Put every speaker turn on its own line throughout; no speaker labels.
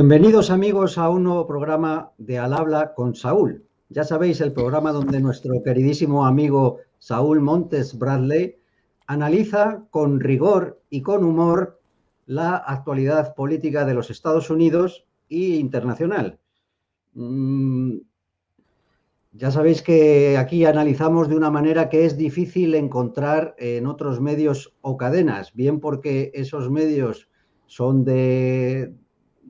Bienvenidos amigos a un nuevo programa de Al habla con Saúl. Ya sabéis, el programa donde nuestro queridísimo amigo Saúl Montes Bradley analiza con rigor y con humor la actualidad política de los Estados Unidos e internacional. Mm, ya sabéis que aquí analizamos de una manera que es difícil encontrar en otros medios o cadenas, bien porque esos medios son de,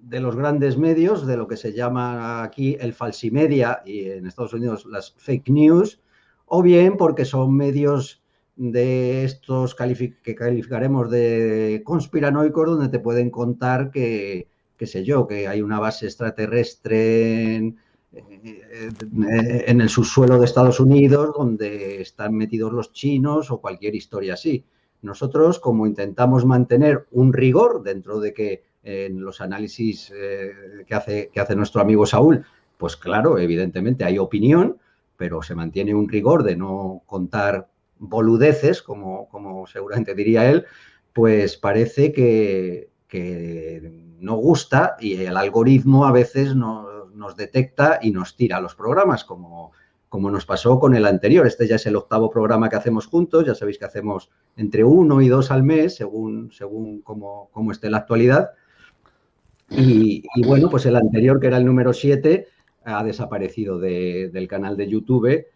de los grandes medios, de lo que se llama aquí el falsimedia y en Estados Unidos las fake news, o bien porque son medios de estos que calificaremos de conspiranoicos, donde te pueden contar que, qué sé yo, que hay una base extraterrestre en, en el subsuelo de Estados Unidos, donde están metidos los chinos o cualquier historia así. Nosotros, como intentamos mantener un rigor dentro de que en los análisis eh, que, hace, que hace nuestro amigo Saúl, pues claro, evidentemente hay opinión, pero se mantiene un rigor de no contar boludeces, como, como seguramente diría él, pues parece que, no gusta y el algoritmo a veces nos detecta y nos tira los programas, como, como nos pasó con el anterior. Este ya es el octavo programa que hacemos juntos, ya sabéis que hacemos entre uno y dos al mes, según, según cómo, cómo esté la actualidad. Y, bueno, pues el anterior, que era el número 7, ha desaparecido del canal de YouTube.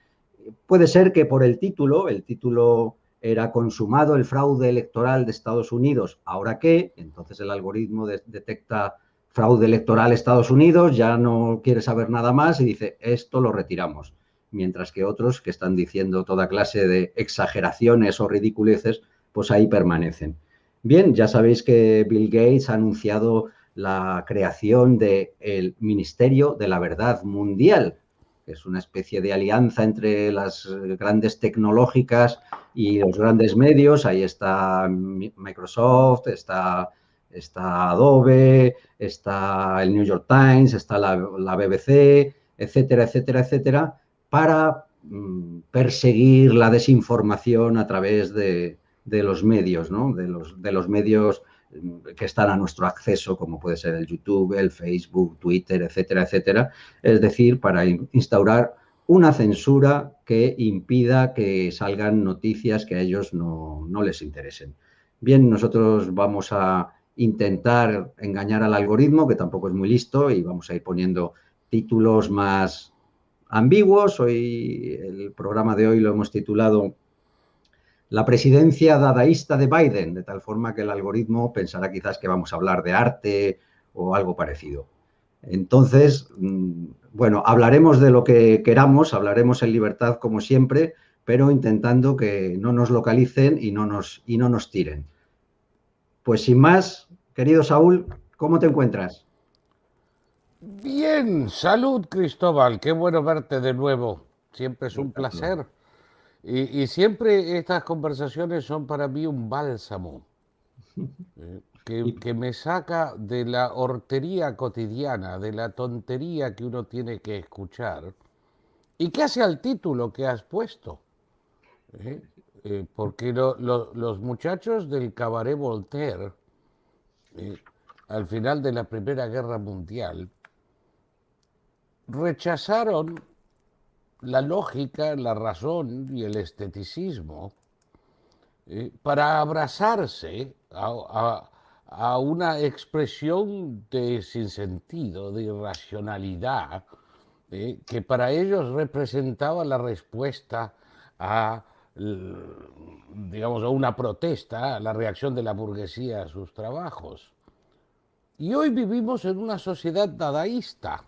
Puede ser que por el título, el título era consumado el fraude electoral de Estados Unidos, ¿ahora qué? Entonces el algoritmo detecta fraude electoral Estados Unidos, ya no quiere saber nada más y dice, esto lo retiramos. Mientras que otros que están diciendo toda clase de exageraciones o ridiculeces, pues ahí permanecen. Bien, ya sabéis que Bill Gates ha anunciado la creación del Ministerio de la Verdad Mundial, que es una especie de alianza entre las grandes tecnológicas y los grandes medios. Ahí está Microsoft, está, está Adobe, está el New York Times, está la, BBC, etcétera, etcétera, etcétera, para mm, perseguir la desinformación a través de, los medios, ¿no? de, los, de los medios que están a nuestro acceso, como puede ser el YouTube, el Facebook, Twitter, etcétera, etcétera. Es decir, para instaurar una censura que impida que salgan noticias que a ellos no, les interesen. Bien, nosotros vamos a intentar engañar al algoritmo, que tampoco es muy listo, y vamos a ir poniendo títulos más ambiguos. Hoy el programa de hoy lo hemos titulado la presidencia dadaísta de Biden, de tal forma que el algoritmo pensará quizás que vamos a hablar de arte o algo parecido. Entonces, mm, bueno, hablaremos de lo que queramos, hablaremos en libertad como siempre, pero intentando que no nos localicen y no nos, y no nos tiren. Pues sin más, querido Saúl, ¿cómo te encuentras?
Bien, salud Cristóbal, qué bueno verte de nuevo. Siempre es un placer. Y, siempre estas conversaciones son para mí un bálsamo eh, que, que, me saca de la hortería cotidiana, de la tontería que uno tiene que escuchar y que hace al título que has puesto. ¿eh? Eh, porque los muchachos del cabaret Voltaire, al final de la Primera Guerra Mundial, rechazaron la lógica, la razón y el esteticismo eh, para abrazarse a, una expresión de sinsentido, de irracionalidad, eh, que para ellos representaba la respuesta a, digamos, a una protesta, a la reacción de la burguesía a sus trabajos. Y hoy vivimos en una sociedad dadaísta.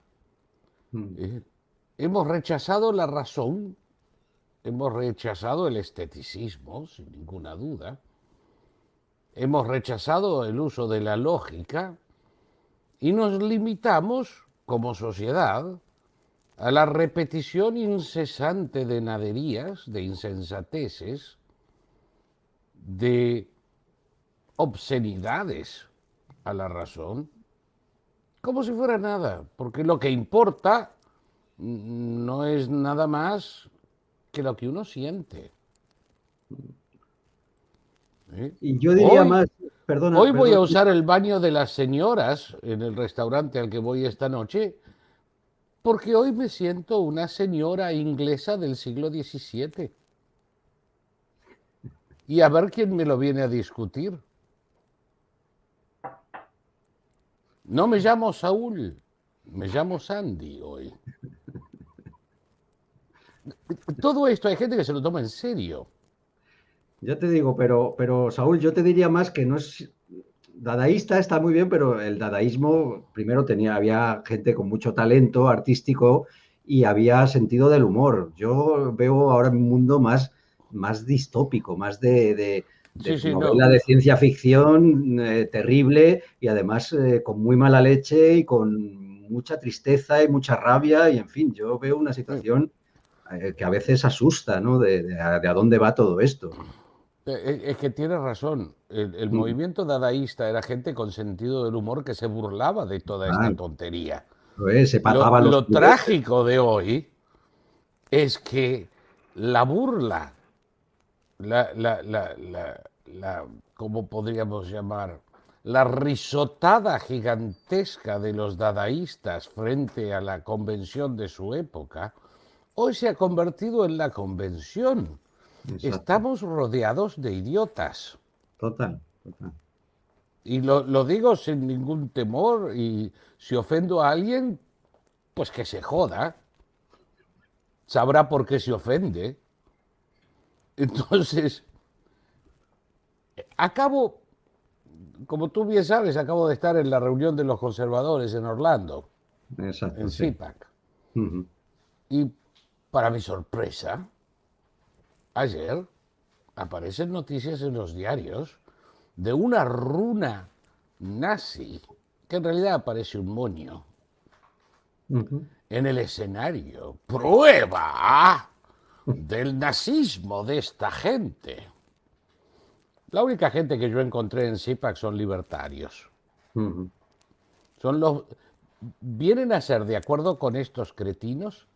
Mm. Eh, Hemos rechazado la razón, hemos rechazado el esteticismo, sin ninguna duda, hemos rechazado el uso de la lógica y nos limitamos como sociedad a la repetición incesante de naderías, de insensateces, de obscenidades a la razón, como si fuera nada, porque lo que importa no es nada más que lo que uno siente.
Y yo diría más, perdona.
Hoy voy a usar el baño de las señoras en el restaurante al que voy esta noche, porque hoy me siento una señora inglesa del siglo XVII. Y a ver quién me lo viene a discutir. No me llamo Saúl, me llamo Sandy hoy. Todo esto hay gente que se lo toma en serio.
Ya te digo, pero, pero Saúl, yo te diría más que no es dadaísta, está muy bien, pero el dadaísmo primero tenía, había gente con mucho talento artístico y había sentido del humor. Yo veo ahora un mundo más, más distópico, más de, de, de
Sí, sí,
novela
no.
de ciencia ficción eh, terrible y además eh, con muy mala leche y con mucha tristeza y mucha rabia y en fin, yo veo una situación que a veces asusta, ¿no? De, de a, de a dónde va todo esto.
Eh, eh, Es que tienes razón. El, el
Mm.
movimiento dadaísta era gente con sentido del humor que se burlaba de toda esta tontería.
Pues, se
Lo,
los
lo trágico de hoy es que la burla, la, la, la, la, la- ¿cómo podríamos llamar? La risotada gigantesca de los dadaístas frente a la convención de su época, hoy se ha convertido en la convención.
Exacto.
Estamos rodeados de idiotas.
Total, total.
Y lo, lo digo sin ningún temor y si ofendo a alguien, pues que se joda. Sabrá por qué se ofende. Entonces, acabo, como tú bien sabes, acabo de estar en la reunión de los conservadores en Orlando,
Exacto.
en
sí.
CIPAC. Y para mi sorpresa, ayer aparecen noticias en los diarios de una runa nazi, que en realidad parece un moño, en el escenario. Prueba del nazismo de esta gente. La única gente que yo encontré en CIPAC son libertarios. Son los. Vienen a ser, de acuerdo con estos cretinos,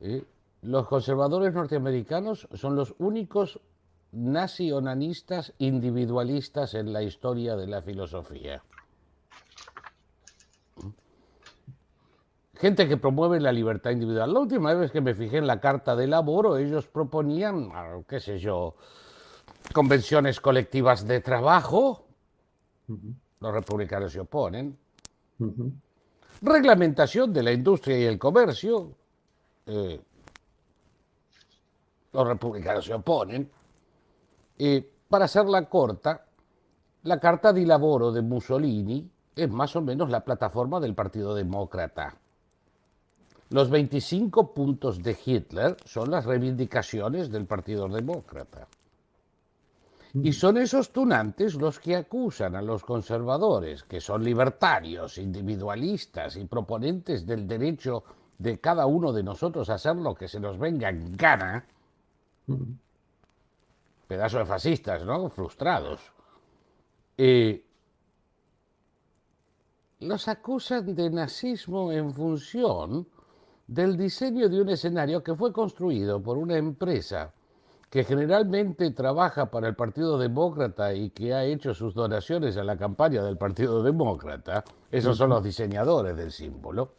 eh, los conservadores norteamericanos son los únicos nazi-onanistas individualistas en la historia de la filosofía. Gente que promueve la libertad individual. La última vez que me fijé en la Carta de Laboro, ellos proponían, ah, qué sé yo, convenciones colectivas de trabajo. Los republicanos se oponen reglamentación de la industria y el comercio. eh, los republicanos se oponen. Y para hacerla corta, la Carta di Lavoro de Mussolini es más o menos la plataforma del Partido Demócrata. Los 25 puntos de Hitler son las reivindicaciones del Partido Demócrata. Y son esos tunantes los que acusan a los conservadores, que son libertarios, individualistas y proponentes del derecho de cada uno de nosotros a hacer lo que se nos venga en gana. Pedazo de fascistas, ¿no? Frustrados. Eh, los acusan de nazismo en función del diseño de un escenario que fue construido por una empresa que generalmente trabaja para el Partido Demócrata y que ha hecho sus donaciones a la campaña del Partido Demócrata, esos son los diseñadores del símbolo,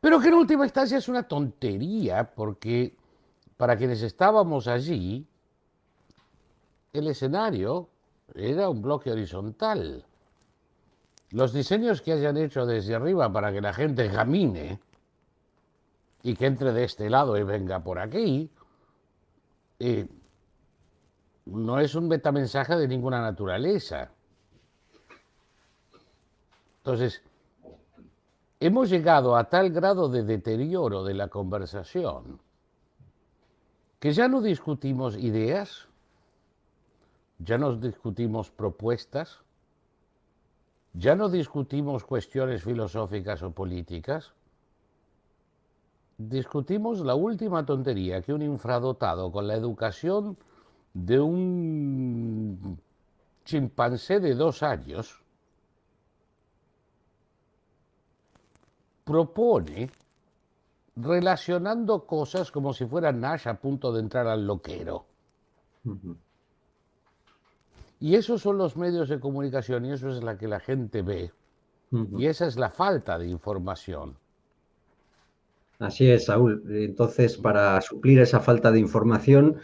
pero que en última instancia es una tontería porque para quienes estábamos allí, el escenario era un bloque horizontal. Los diseños que hayan hecho desde arriba para que la gente camine y que entre de este lado y venga por aquí, eh, no es un metamensaje de ninguna naturaleza. Entonces, hemos llegado a tal grado de deterioro de la conversación que ya no discutimos ideas, ya no discutimos propuestas, ya no discutimos cuestiones filosóficas o políticas, discutimos la última tontería que un infradotado con la educación de un chimpancé de dos años propone relacionando cosas como si fuera Nash a punto de entrar al loquero. Y esos son los medios de comunicación y eso es la que la gente ve. Y esa es la falta de información.
Así es, Saúl. Entonces, para suplir esa falta de información,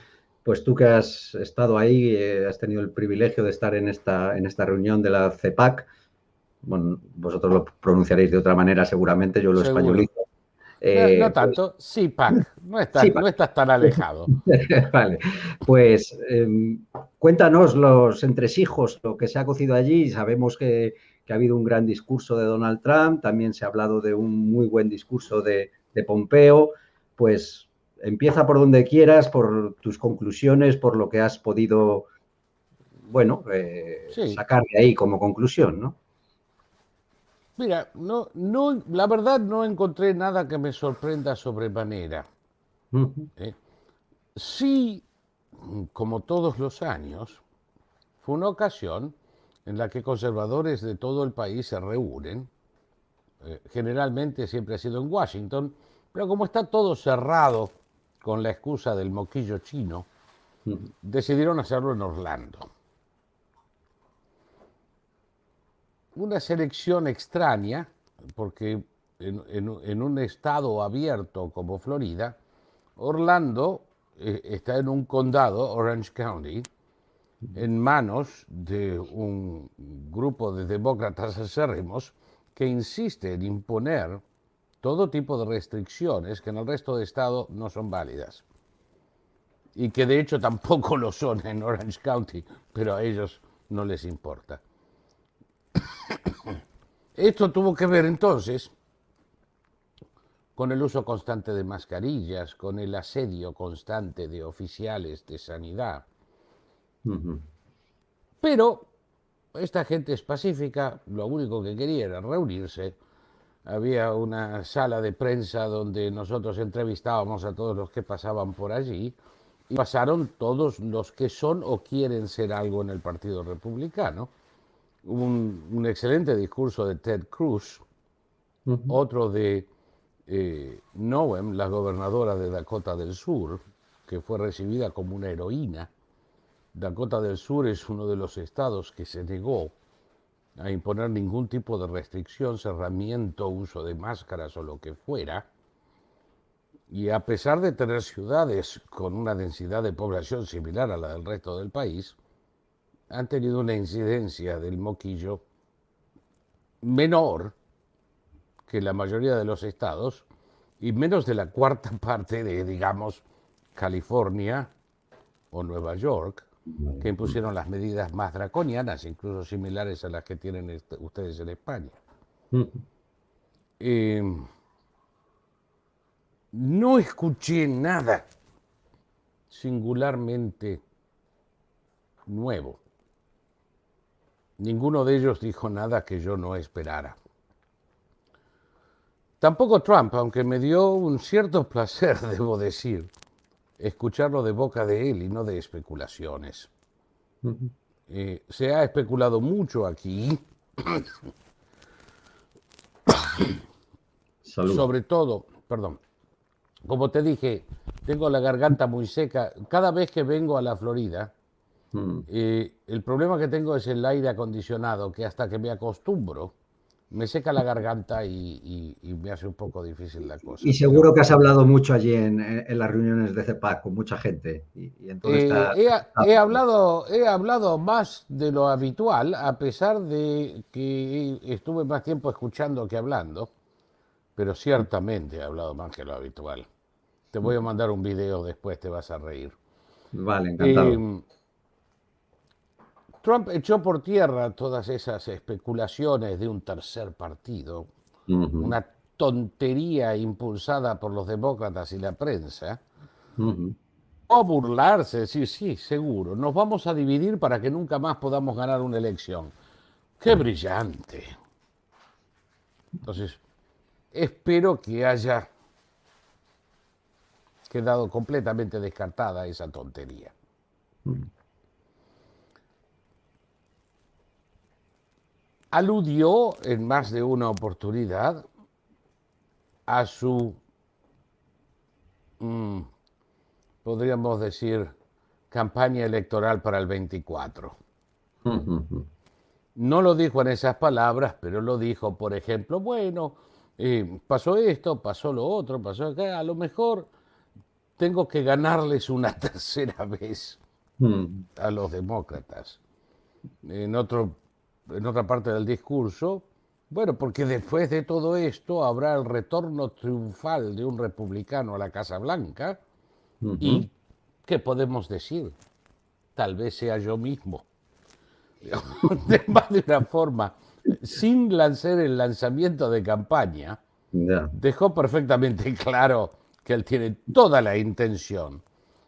pues tú que has estado ahí, eh, has tenido el privilegio de estar en esta, en esta reunión de la CEPAC, bueno, vosotros lo pronunciaréis de otra manera seguramente, yo lo españolizo.
No, eh, tanto, sí, PAC, no estás, tan alejado.
vale, pues em, cuéntanos los entresijos, lo que se ha cocido allí. Sabemos que, ha habido un gran discurso de Donald Trump, también se ha hablado de un muy buen discurso de, Pompeo. Pues empieza por donde quieras, por tus conclusiones, por lo que has podido, bueno, eh, sacar de ahí como conclusión, ¿no?
Mira, no, no, la verdad no encontré nada que me sorprenda sobremanera. ¿eh? Sí, como todos los años, fue una ocasión en la que conservadores de todo el país se reúnen. Eh, generalmente siempre ha sido en Washington, pero como está todo cerrado con la excusa del moquillo chino, decidieron hacerlo en Orlando. Una selección extraña, porque en, un estado abierto como Florida, Orlando eh, está en un condado, Orange County, en manos de un grupo de demócratas acérrimos que insiste en imponer todo tipo de restricciones que en el resto de estado no son válidas. Y que de hecho tampoco lo son en Orange County, pero a ellos no les importa. Esto tuvo que ver entonces con el uso constante de mascarillas, con el asedio constante de oficiales de sanidad. Pero esta gente es pacífica, lo único que quería era reunirse. Había una sala de prensa donde nosotros entrevistábamos a todos los que pasaban por allí y pasaron todos los que son o quieren ser algo en el Partido Republicano un, excelente discurso de Ted Cruz, otro de eh, Noem, la gobernadora de Dakota del Sur, que fue recibida como una heroína. Dakota del Sur es uno de los estados que se negó a imponer ningún tipo de restricción, cerramiento, uso de máscaras o lo que fuera. Y a pesar de tener ciudades con una densidad de población similar a la del resto del país, han tenido una incidencia del moquillo menor que la mayoría de los estados y menos de la cuarta parte de, digamos, California o Nueva York, que impusieron las medidas más draconianas, incluso similares a las que tienen este, ustedes en España. Em, no escuché nada singularmente nuevo. Ninguno de ellos dijo nada que yo no esperara. Tampoco Trump, aunque me dio un cierto placer, debo decir, escucharlo de boca de él y no de especulaciones. Eh, se ha especulado mucho aquí, sobre todo, perdón, como te dije, tengo la garganta muy seca. Cada vez que vengo a la Florida, Mm. el problema que tengo es el aire acondicionado, que hasta que me acostumbro, me seca la garganta y, me hace un poco difícil la cosa.
Y seguro que has hablado mucho allí en, las reuniones de CEPAC con mucha gente. Y,
eh, he, hablado, he hablado más de lo habitual, a pesar de que estuve más tiempo escuchando que hablando, pero ciertamente he hablado más que lo habitual. Te voy a mandar un video después, te vas a reír.
Vale, encantado. Em,
Trump echó por tierra todas esas especulaciones de un tercer partido, una tontería impulsada por los demócratas y la prensa, o burlarse, decir, sí, seguro, nos vamos a dividir para que nunca más podamos ganar una elección. ¡Qué brillante! Entonces, espero que haya quedado completamente descartada esa tontería aludió en más de una oportunidad a su, mm, podríamos decir, campaña electoral para el 24. No lo dijo en esas palabras, pero lo dijo, por ejemplo, bueno, eh, pasó esto, pasó lo otro, pasó acá, a lo mejor tengo que ganarles una tercera vez mm. a los demócratas. En, otro, en otra parte del discurso, bueno, porque después de todo esto habrá el retorno triunfal de un republicano a la Casa Blanca. Y, ¿qué podemos decir? Tal vez sea yo mismo. de más de una forma, sin lanzar el lanzamiento de campaña, dejó perfectamente claro que él tiene toda la intención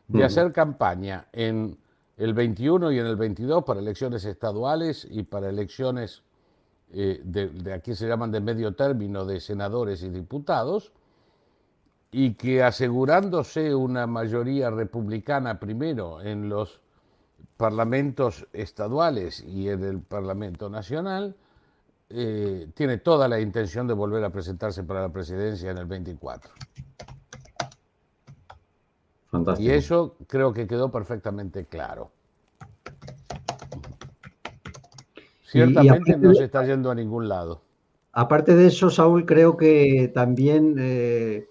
de hacer campaña en el 21 y en el 22 para elecciones estaduales y para elecciones eh, de, aquí se llaman de medio término de senadores y diputados, y que asegurándose una mayoría republicana primero en los parlamentos estaduales y en el Parlamento Nacional, eh, tiene toda la intención de volver a presentarse para la presidencia en el 24. Y eso creo que quedó perfectamente claro. Ciertamente no se está yendo a ningún lado.
Aparte de eso, Saúl, creo que también eh,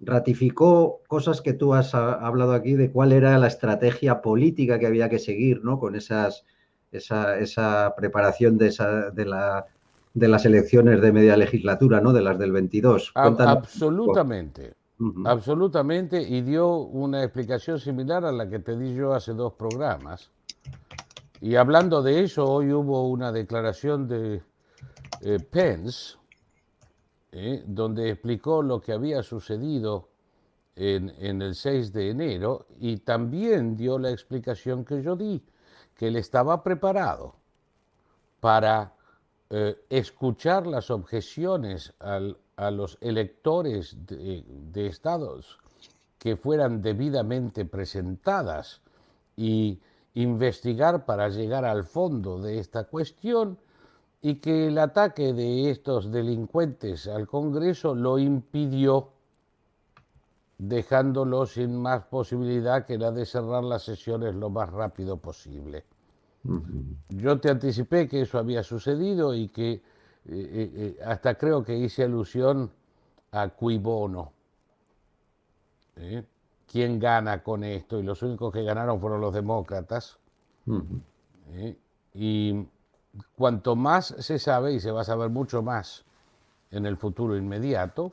ratificó cosas que tú has hablado aquí de cuál era la estrategia política que había que seguir, ¿no? Con esas, esa, preparación de, esa, de, la, de las elecciones de media legislatura, ¿no? De las del 22.
absolutamente, absolutamente, y dio una explicación similar a la que te di yo hace dos programas. Y hablando de eso, hoy hubo una declaración de eh, Pence, ¿eh? donde explicó lo que había sucedido en, el 6 de enero y también dio la explicación que yo di, que él estaba preparado para eh, escuchar las objeciones a los electores de, de, estados que fueran debidamente presentadas y investigar para llegar al fondo de esta cuestión y que el ataque de estos delincuentes al Congreso lo impidió, dejándolo sin más posibilidad que la de cerrar las sesiones lo más rápido posible. Yo te anticipé que eso había sucedido y que eh, eh, eh, hasta creo que hice alusión a Cuibono. ¿Quién gana con esto? Y los únicos que ganaron fueron los demócratas. Y cuanto más se sabe, y se va a saber mucho más en el futuro inmediato,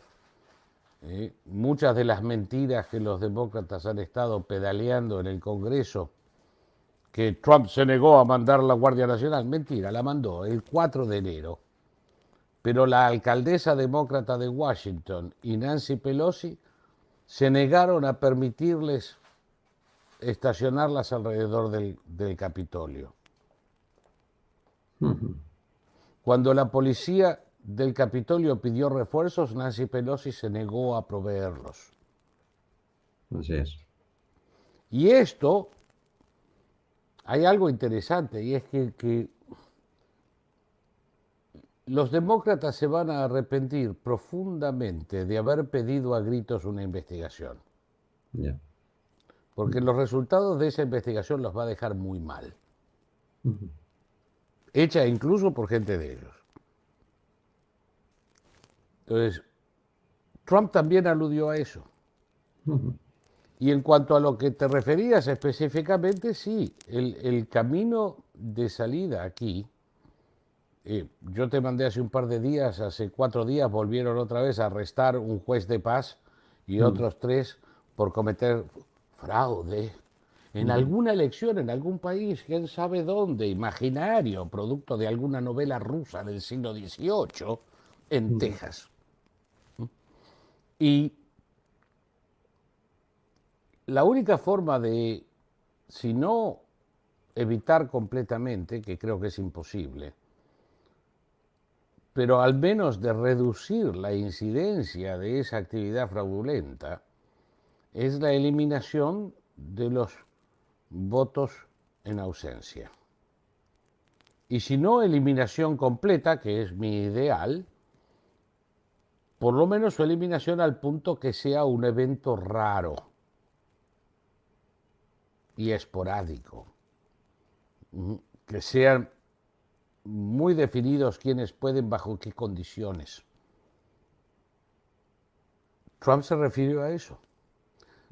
eh, muchas de las mentiras que los demócratas han estado pedaleando en el Congreso, que Trump se negó a mandar la Guardia Nacional, mentira, la mandó el 4 de enero. Pero la alcaldesa demócrata de Washington y Nancy Pelosi se negaron a permitirles estacionarlas alrededor del Capitolio. Cuando la policía del Capitolio pidió refuerzos, Nancy Pelosi se negó a proveerlos.
Así es.
Y esto, hay algo interesante, y es que, los demócratas se van a arrepentir profundamente de haber pedido a gritos una investigación. Porque los resultados de esa investigación los va a dejar muy mal hecha incluso por gente de ellos. Entonces, Trump también aludió a eso. Y en cuanto a lo que te referías específicamente, sí, el, camino de salida aquí, eh, yo te mandé hace un par de días, hace cuatro días, volvieron otra vez a arrestar un juez de paz y otros tres por cometer fraude, en alguna elección, en algún país, quién sabe dónde, imaginario, producto de alguna novela rusa del siglo XVIII, en Texas. Y la única forma de, si no evitar completamente, que creo que es imposible, pero al menos de reducir la incidencia de esa actividad fraudulenta, es la eliminación de los votos en ausencia. Y si no, eliminación completa, que es mi ideal, por lo menos su eliminación al punto que sea un evento raro y esporádico, que sean muy definidos quiénes pueden, bajo qué condiciones. Trump se refirió a eso.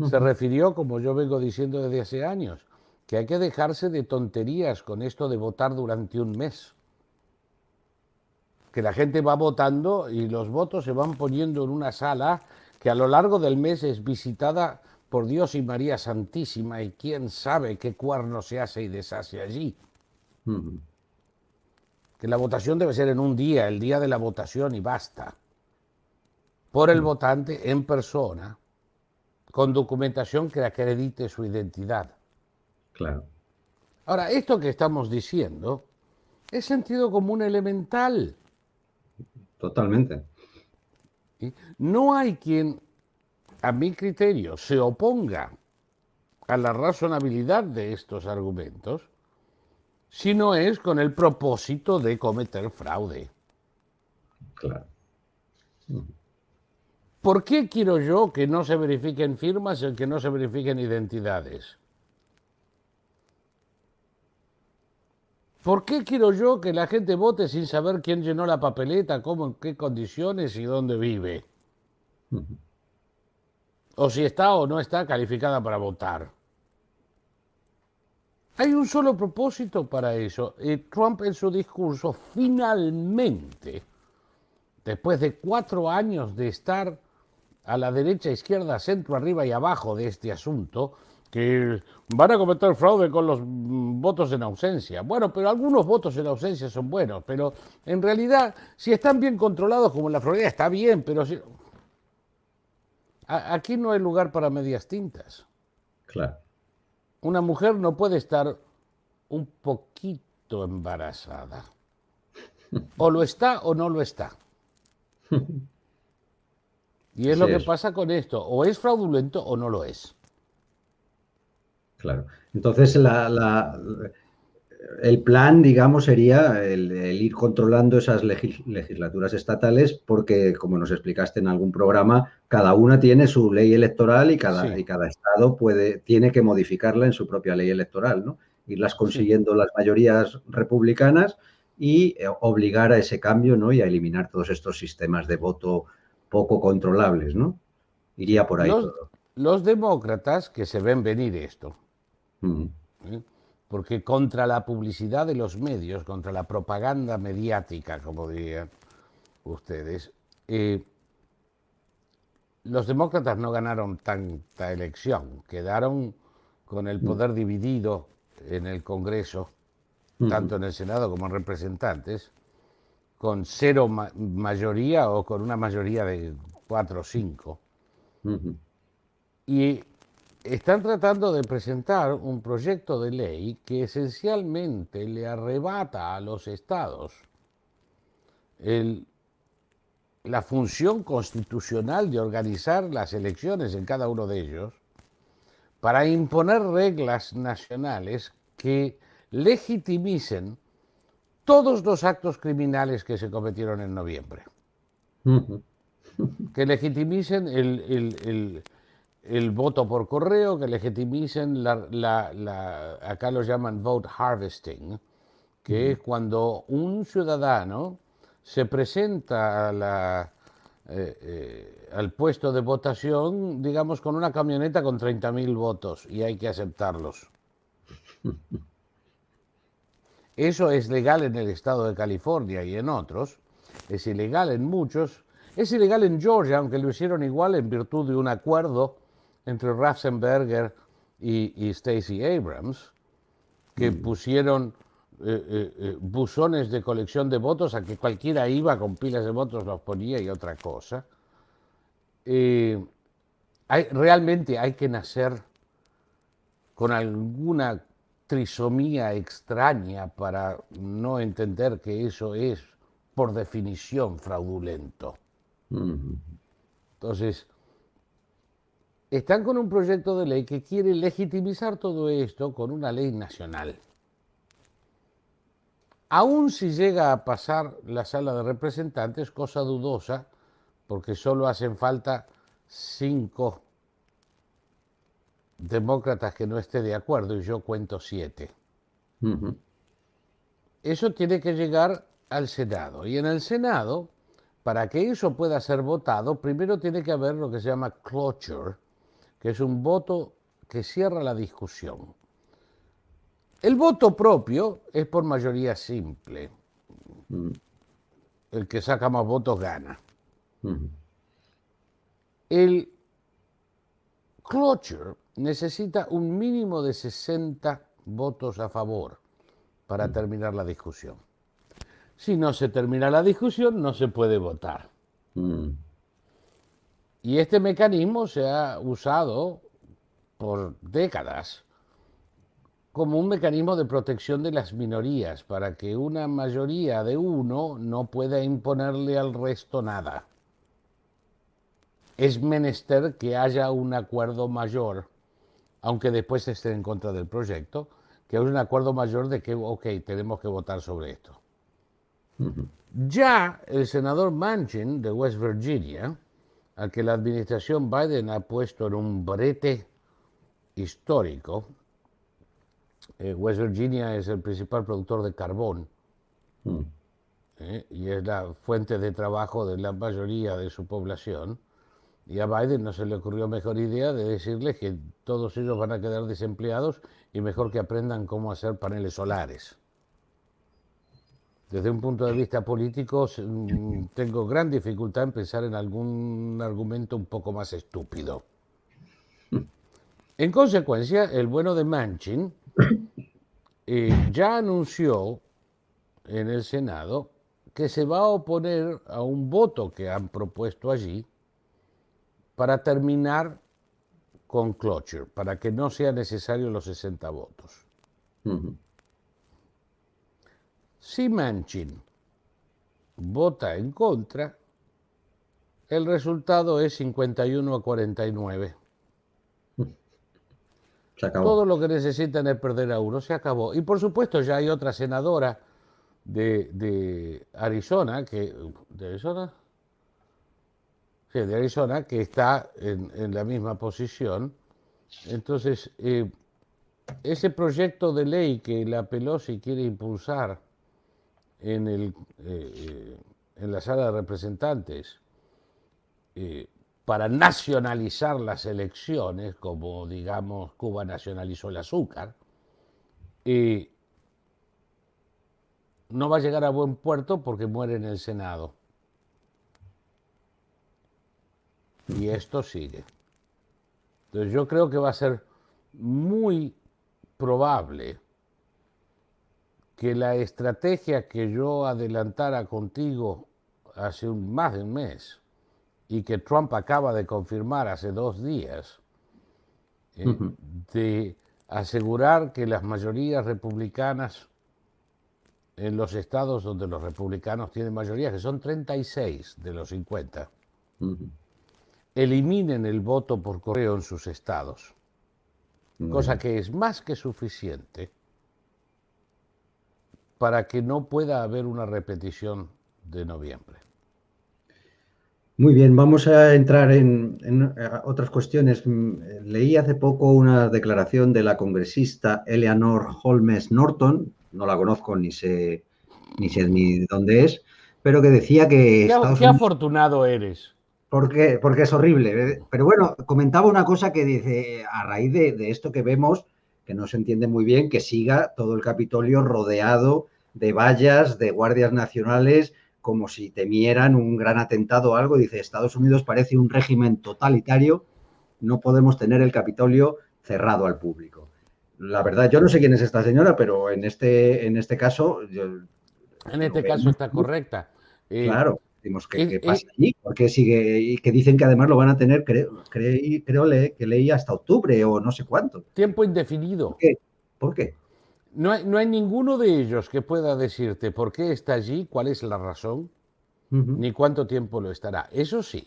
Se refirió, como yo vengo diciendo desde hace años, que hay que dejarse de tonterías con esto de votar durante un mes. Que la gente va votando y los votos se van poniendo en una sala que a lo largo del mes es visitada por Dios y María Santísima y quién sabe qué cuerno se hace y deshace allí. Que la votación debe ser en un día, el día de la votación y basta. Por el votante en persona, con documentación que acredite su identidad.
Claro.
Ahora, esto que estamos diciendo es sentido común elemental.
Totalmente.
No hay quien, a mi criterio, se oponga a la razonabilidad de estos argumentos, si no es con el propósito de cometer fraude.
Claro.
¿Por qué quiero yo que no se verifiquen firmas y que no se verifiquen identidades? ¿Por qué quiero yo que la gente vote sin saber quién llenó la papeleta, cómo, en qué condiciones y dónde vive? O si está o no está calificada para votar. Hay un solo propósito para eso. Y Trump en su discurso finalmente, después de cuatro años de estar a la derecha, izquierda, centro, arriba y abajo de este asunto, que van a cometer fraude con los mm, votos en ausencia. Bueno, pero algunos votos en ausencia son buenos, pero en realidad, si están bien controlados, como en la Florida, está bien, pero si... aquí no hay lugar para medias tintas.
Claro.
Una mujer no puede estar un poquito embarazada. O lo está o no lo está. Y es lo que pasa con esto, o es fraudulento o no lo es.
Claro. Entonces, el plan, digamos, sería el, ir controlando esas legislaturas estatales porque, como nos explicaste en algún programa, cada una tiene su ley electoral y cada, y cada estado puede, tiene que modificarla en su propia ley electoral, ¿no? Irlas consiguiendo las mayorías republicanas y eh, obligar a ese cambio, ¿no? Y a eliminar todos estos sistemas de voto poco controlables, ¿no? Iría por ahí todo.
Los demócratas que se ven venir esto, ¿Eh? Porque contra la publicidad de los medios, contra la propaganda mediática, como dirían ustedes, eh, los demócratas no ganaron tanta elección, quedaron con el poder dividido en el Congreso, tanto en el Senado como en representantes, con cero mayoría o con una mayoría de cuatro o cinco. Y están tratando de presentar un proyecto de ley que esencialmente le arrebata a los estados la función constitucional de organizar las elecciones en cada uno de ellos para imponer reglas nacionales que legitimicen todos los actos criminales que se cometieron en noviembre. Que legitimicen el el voto por correo, que legitimicen la, acá lo llaman vote harvesting, que es cuando un ciudadano se presenta eh, eh, al puesto de votación, digamos, con una camioneta con 30.000 votos y hay que aceptarlos. Eso es legal en el estado de California y en otros, es ilegal en muchos, es ilegal en Georgia, aunque lo hicieron igual en virtud de un acuerdo entre Ratzenberger y, Stacey Abrams, que mm. pusieron eh, eh, eh, buzones de colección de votos a que cualquiera iba con pilas de votos, los ponía y otra cosa. hay, realmente hay que nacer con alguna trisomía extraña para no entender que eso es, por definición, fraudulento. Entonces, están con un proyecto de ley que quiere legitimizar todo esto con una ley nacional. Aún si llega a pasar la sala de representantes, cosa dudosa, porque solo hacen falta cinco demócratas que no esté de acuerdo y yo cuento siete. eso tiene que llegar al Senado. Y en el Senado, para que eso pueda ser votado, primero tiene que haber lo que se llama cloture, que es un voto que cierra la discusión. El voto propio es por mayoría simple. Mm. El que saca más votos gana. Mm. El cloture necesita un mínimo de 60 votos a favor para mm. terminar la discusión. Si no se termina la discusión, no se puede votar. Y este mecanismo se ha usado por décadas como un mecanismo de protección de las minorías, para que una mayoría de uno no pueda imponerle al resto nada. Es menester que haya un acuerdo mayor, aunque después esté en contra del proyecto, que haya un acuerdo mayor de que, ok, tenemos que votar sobre esto. Ya el senador Manchin de West Virginia, al que la administración Biden ha puesto en un brete histórico, eh, West Virginia es el principal productor de carbón mm. eh, y es la fuente de trabajo de la mayoría de su población. Y a Biden no se le ocurrió mejor idea de decirles que todos ellos van a quedar desempleados y mejor que aprendan cómo hacer paneles solares. Desde un punto de vista político, mm, tengo gran dificultad en pensar en algún argumento un poco más estúpido. En consecuencia, el bueno de Manchin eh, ya anunció en el Senado que se va a oponer a un voto que han propuesto allí para terminar con cloture, para que no sea necesario los 60 votos. Si Manchin vota en contra, el resultado es 51 a 49. Todo lo que necesitan es perder a uno, se acabó. Y por supuesto ya hay otra senadora de, Arizona, que, ¿de Arizona? Sí, de Arizona, que está en, la misma posición. Entonces, eh, ese proyecto de ley que la Pelosi quiere impulsar en, el, eh, en la sala de representantes, eh, para nacionalizar las elecciones, como digamos Cuba nacionalizó el azúcar, y no va a llegar a buen puerto porque muere en el Senado. Y esto sigue. Entonces yo creo que va a ser muy probable que la estrategia que yo adelantara contigo hace un, más de un mes, y que Trump acaba de confirmar hace dos días, eh, de asegurar que las mayorías republicanas en los estados donde los republicanos tienen mayoría, que son 36 de los 50, eliminen el voto por correo en sus estados, cosa que es más que suficiente para que no pueda haber una repetición de noviembre.
Muy bien, vamos a entrar en, otras cuestiones. Mm, leí hace poco una declaración de la congresista Eleanor Holmes Norton, no la conozco ni sé ni sé ni dónde es, pero que decía que...
Qué, afortunado eres.
Porque, porque es horrible. ¿eh? Pero bueno, comentaba una cosa que dice, a raíz de, de esto que vemos, que no se entiende muy bien, que siga todo el Capitolio rodeado de vallas, de guardias nacionales, como si temieran un gran atentado o algo. Dice, Estados Unidos parece un régimen totalitario, no podemos tener el Capitolio cerrado al público. La verdad, yo no sé quién es esta señora, pero en este, en este caso...
en este caso está correcta.
Eh, claro, decimos que, ¿qué pasa allí? Porque sigue, y que dicen que además lo van a tener, creo, creo, que leí hasta octubre o no sé cuánto.
Tiempo indefinido.
¿Por qué? ¿Por qué?
No hay, ninguno de ellos que pueda decirte por qué está allí, cuál es la razón, ni cuánto tiempo lo estará. Eso sí,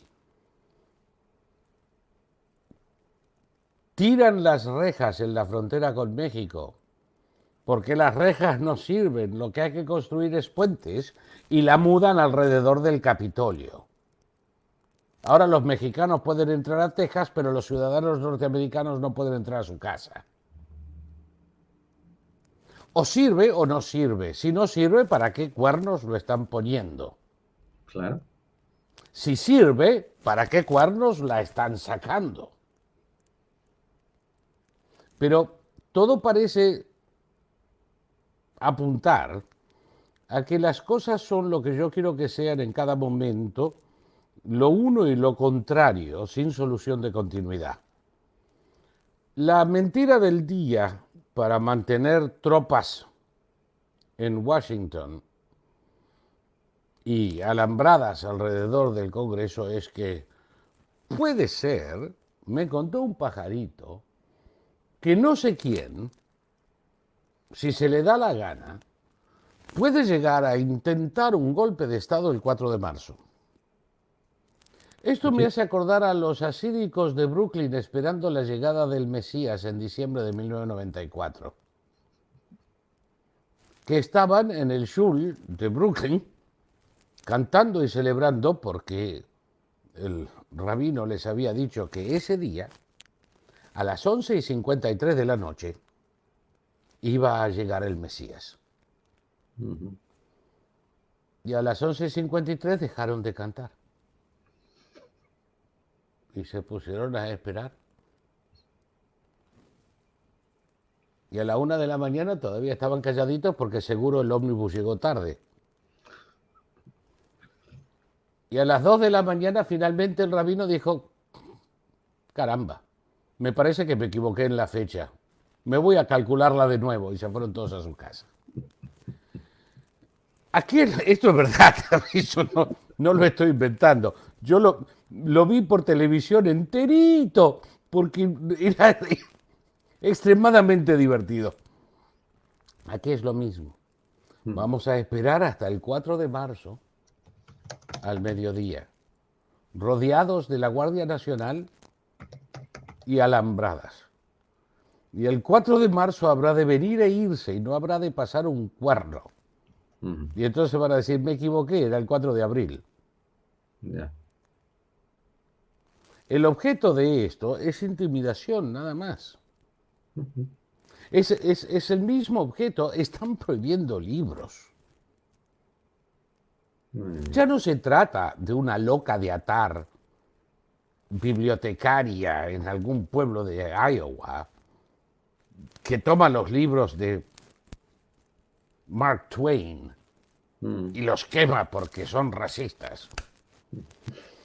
tiran las rejas en la frontera con México, porque las rejas no sirven, lo que hay que construir es puentes, y la mudan alrededor del Capitolio. Ahora los mexicanos pueden entrar a Texas, pero los ciudadanos norteamericanos no pueden entrar a su casa. O sirve o no sirve. Si no sirve, ¿para qué cuernos lo están poniendo?
Claro.
Si sirve, ¿para qué cuernos la están sacando? Pero todo parece apuntar a que las cosas son lo que yo quiero que sean en cada momento, lo uno y lo contrario, sin solución de continuidad. La mentira del día para mantener tropas en Washington y alambradas alrededor del Congreso es que puede ser, me contó un pajarito, que no sé quién, si se le da la gana, puede llegar a intentar un golpe de Estado el 4 de marzo. Esto me hace acordar a los asíricos de Brooklyn esperando la llegada del Mesías en diciembre de 1994, que estaban en el Shul de Brooklyn cantando y celebrando porque el rabino les había dicho que ese día, a las 11 y 53 de la noche, iba a llegar el Mesías. Y a las 11.53 dejaron de cantar. Y se pusieron a esperar. Y a la una de la mañana todavía estaban calladitos porque seguro el ómnibus llegó tarde. Y a las dos de la mañana finalmente el rabino dijo, caramba, me parece que me equivoqué en la fecha. Me voy a calcularla de nuevo. Y se fueron todos a su casa. Aquí esto es verdad, no lo estoy inventando. Yo lo, lo vi por televisión enterito, porque era extremadamente divertido. Aquí es lo mismo. Hmm. Vamos a esperar hasta el 4 de marzo, al mediodía, rodeados de la Guardia Nacional y alambradas. Y el 4 de marzo habrá de venir e irse y no habrá de pasar un cuerno. Y entonces van a decir, me equivoqué, era el 4 de abril. El objeto de esto es intimidación, nada más. es, es, el mismo objeto, están prohibiendo libros. Ya no se trata de una loca de atar bibliotecaria en algún pueblo de Iowa que toma los libros de Mark Twain mm. y los quema porque son racistas.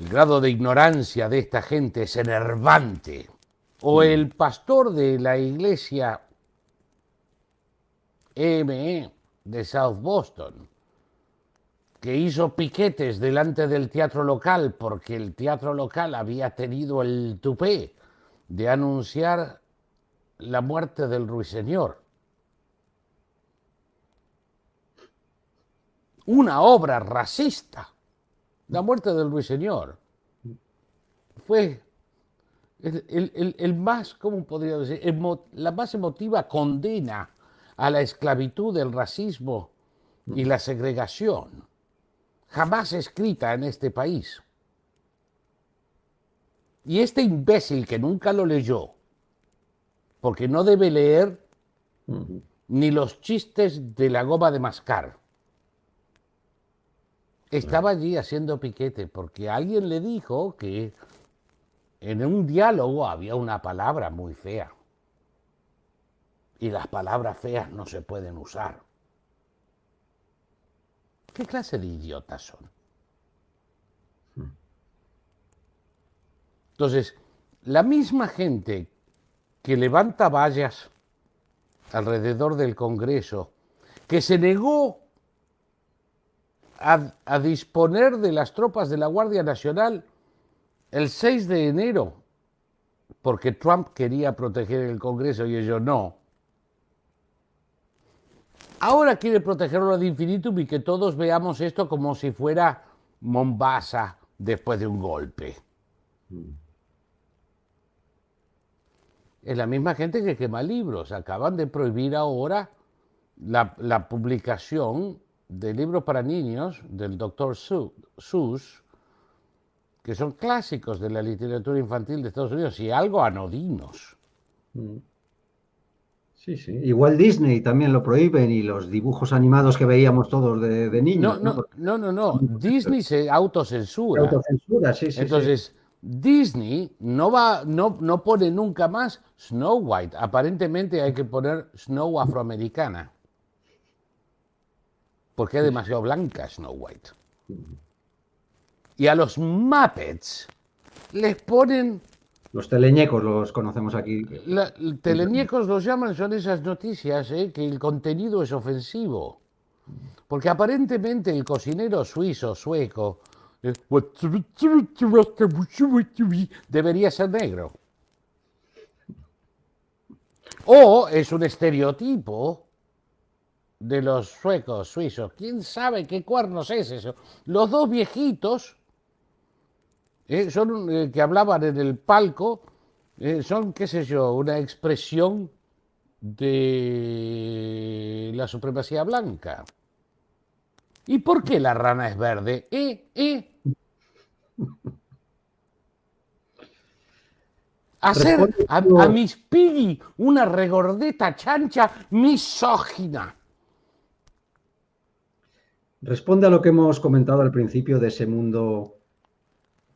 El grado de ignorancia de esta gente es enervante. O el pastor de la iglesia EME de South Boston, que hizo piquetes delante del teatro local porque el teatro local había tenido el tupé de anunciar la muerte del ruiseñor. Una obra racista. La muerte del ruiseñor fue el, más, ¿cómo podría decir? la más emotiva condena a la esclavitud, el racismo y la segregación, jamás escrita en este país. Y este imbécil que nunca lo leyó, porque no debe leer ni los chistes de la goma de mascar. Estaba allí haciendo piquete porque alguien le dijo que en un diálogo había una palabra muy fea. Y las palabras feas no se pueden usar. ¿Qué clase de idiotas son? Entonces, la misma gente que levanta vallas alrededor del Congreso, que se negó a, disponer de las tropas de la Guardia Nacional el 6 de enero, porque Trump quería proteger el Congreso y ellos no. Ahora quiere protegerlo ad infinitum y que todos veamos esto como si fuera Mombasa después de un golpe. Es la misma gente que quema libros. Acaban de prohibir ahora la, publicación de libros para niños del doctor Seuss, que son clásicos de la literatura infantil de Estados Unidos y algo anodinos. Mm.
Sí, sí. Igual Disney también lo prohíben y los dibujos animados que veíamos todos de, niños.
No, no, no, no, Disney se autocensura.
Autocensura, sí, sí.
Entonces, Disney no va, no, no pone nunca más Snow White. Aparentemente hay que poner Snow afroamericana. Porque es demasiado blanca Snow White. Y a los Muppets les ponen
los teleñecos los conocemos aquí.
teleñecos los llaman, son esas noticias, ¿eh? que el contenido es ofensivo. Porque aparentemente el cocinero suizo, sueco, eh, debería ser negro. O es un estereotipo de los suecos, suizos. ¿Quién sabe qué cuernos es eso? Los dos viejitos eh, son eh, que hablaban en el palco, eh, son, qué sé yo, una expresión de la supremacía blanca. ¿Y por qué la rana es verde? Hacer a, a Miss Piggy una regordeta chancha misógina.
Responde a lo que hemos comentado al principio de ese mundo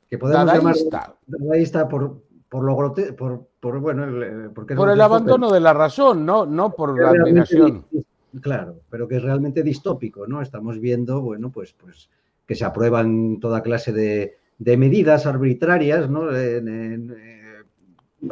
que podemos llamar dadaísta por, por lo por, por, bueno,
el, por el abandono de la razón, no, no por la admiración.
Claro, pero que es realmente distópico, ¿no? Estamos viendo, bueno, pues, pues que se aprueban toda clase de, de medidas arbitrarias, ¿no?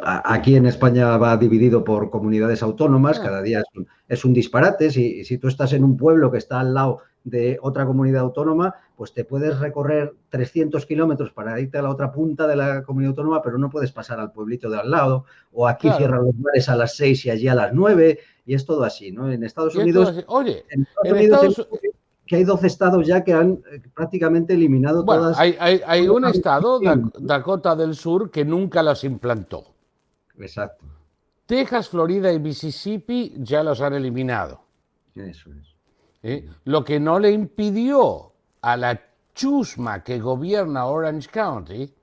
aquí en España va dividido por comunidades autónomas, ah. cada día es un, es un disparate. Si, si, tú estás en un pueblo que está al lado de otra comunidad autónoma, pues te puedes recorrer 300 kilómetros para irte a la otra punta de la comunidad autónoma, pero no puedes pasar al pueblito de al lado, o aquí cierran los bares a las 6 y allí a las 9, y es todo así, ¿no? En Estados Unidos...
Oye,
en Estados Unidos que hay 12 estados ya que han eh, prácticamente eliminado todas...
Hay, hay, hay un estado, Dakota del Sur, que nunca las implantó.
Exacto.
Texas, Florida y Mississippi ya los han eliminado.
Eso es.
¿Eh? lo que no le impidió a la chusma que gobierna Orange County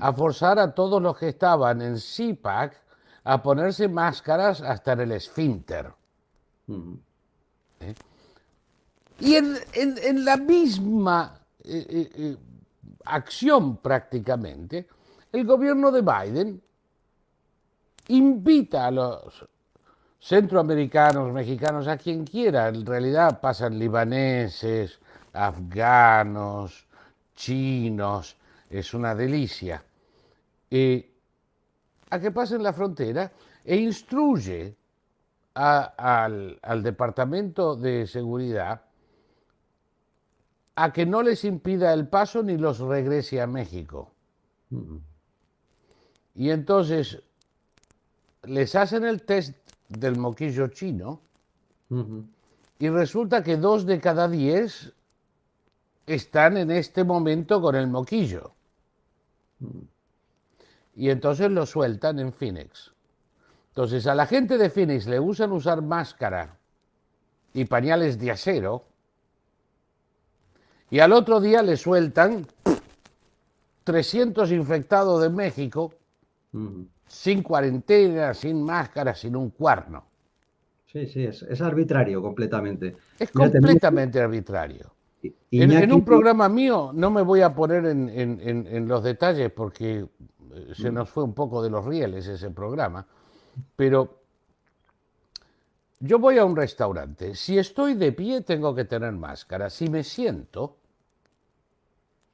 a forzar a todos los que estaban en CPAC a ponerse máscaras hasta en el esfínter. ¿Eh? Y en, la misma eh, acción prácticamente, el gobierno de Biden invita a los centroamericanos, mexicanos, a quien quiera. En realidad pasan libaneses, afganos, chinos, es una delicia. a que pasen la frontera e instruye al, Departamento de Seguridad a que no les impida el paso ni los regrese a México. Y entonces les hacen el test del moquillo chino. Y resulta que dos de cada diez están en este momento con el moquillo. Y entonces lo sueltan en Phoenix. Entonces a la gente de Phoenix le usan usar máscara y pañales de acero. Y al otro día le sueltan 300 infectados de México sin cuarentena, sin máscara, sin un cuerno.
Sí, sí, es, arbitrario completamente.
Es completamente arbitrario. En, un programa mío no me voy a poner en, los detalles porque eh, se nos fue un poco de los rieles ese programa, pero yo voy a un restaurante. Si estoy de pie tengo que tener máscara. Si me siento,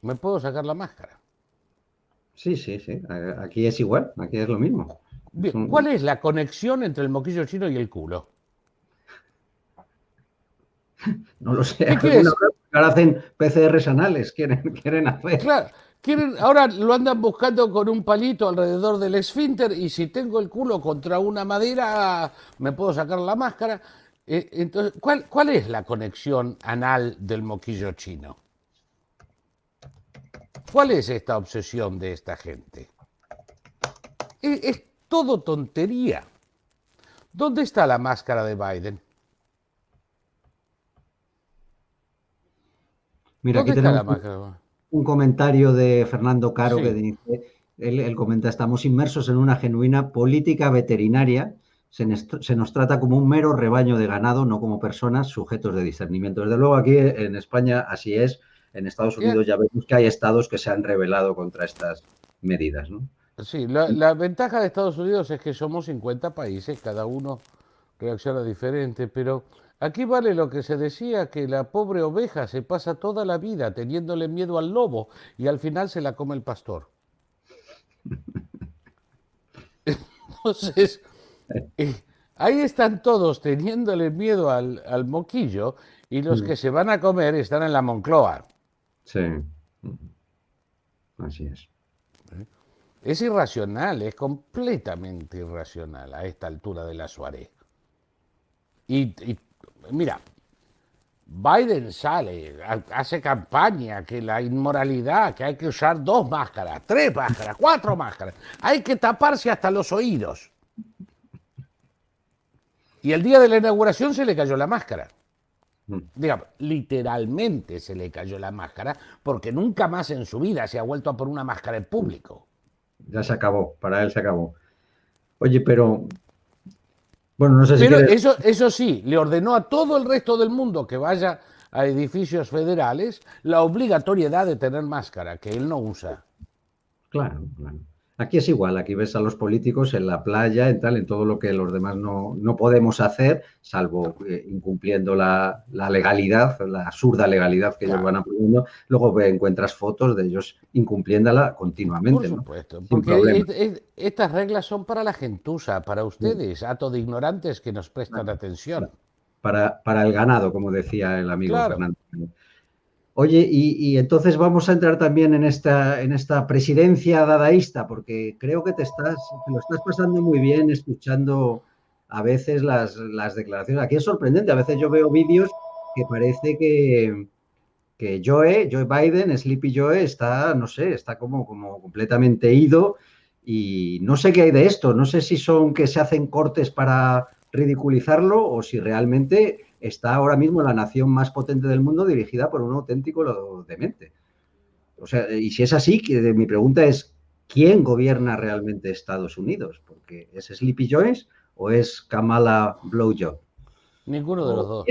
me puedo sacar la máscara.
Sí, sí, sí. Aquí es igual, aquí es lo mismo.
¿Cuál es la conexión entre el moquillo chino y el culo?
No lo sé. ¿Qué Ahora hacen PCRs anales, quieren, quieren hacer.
Claro, quieren, ahora lo andan buscando con un palito alrededor del esfínter y si tengo el culo contra una madera me puedo sacar la máscara. Eh, entonces, ¿cuál, ¿cuál es la conexión anal del moquillo chino? ¿Cuál es esta obsesión de esta gente? Es, todo tontería. ¿Dónde está la máscara de Biden?
Mira, aquí tenemos un comentario de Fernando Caro que dice, él, él, comenta, estamos inmersos en una genuina política veterinaria se, nos trata como un mero rebaño de ganado, no como personas sujetos de discernimiento. Desde luego aquí en España así es. En Estados Unidos ya vemos que hay estados que se han rebelado contra estas medidas. ¿no?
Sí, la, ventaja de Estados Unidos es que somos 50 países, cada uno reacciona diferente, pero aquí vale lo que se decía, que la pobre oveja se pasa toda la vida teniéndole miedo al lobo y al final se la come el pastor. Entonces, eh, ahí están todos teniéndole miedo al, moquillo y los mm. que se van a comer están en la Moncloa.
Sí, así es.
Es irracional, es completamente irracional a esta altura de la Suárez. Y, mira, Biden sale, hace campaña que la inmoralidad, que hay que usar dos máscaras, tres máscaras, cuatro máscaras, hay que taparse hasta los oídos. Y el día de la inauguración se le cayó la máscara. Mm. Digamos, literalmente se le cayó la máscara porque nunca más en su vida se ha vuelto a poner una máscara en público.
Ya se acabó, para él se acabó. Oye, pero bueno, no sé
si. Pero eso, eso sí, le ordenó a todo el resto del mundo que vaya a edificios federales la obligatoriedad de tener máscara, que él no usa.
Claro, claro. Aquí es igual, aquí ves a los políticos en la playa, en tal, en todo lo que los demás no, podemos hacer, salvo eh, incumpliendo la, legalidad, la absurda legalidad que ellos van aprendiendo. Luego encuentras fotos de ellos incumpliéndola continuamente.
Por supuesto, porque estas reglas son para la gentuza, para ustedes, ato de ignorantes que nos prestan atención.
Para, para el ganado, como decía el amigo Fernando. Oye, y, entonces vamos a entrar también en esta, en esta presidencia dadaísta, porque creo que te estás, lo estás pasando muy bien escuchando a veces las, declaraciones. Aquí es sorprendente, a veces yo veo vídeos que parece que, que Joe, Joe Biden, Sleepy Joe, está, no sé, está como, como completamente ido y no sé qué hay de esto, no sé si son que se hacen cortes para ridiculizarlo o si realmente está ahora mismo la nación más potente del mundo dirigida por un auténtico demente. O sea, y si es así, mi pregunta es, ¿quién gobierna realmente Estados Unidos? Porque ¿es Sleepy Joyce o es Kamala Blowjob?
Ninguno de los dos.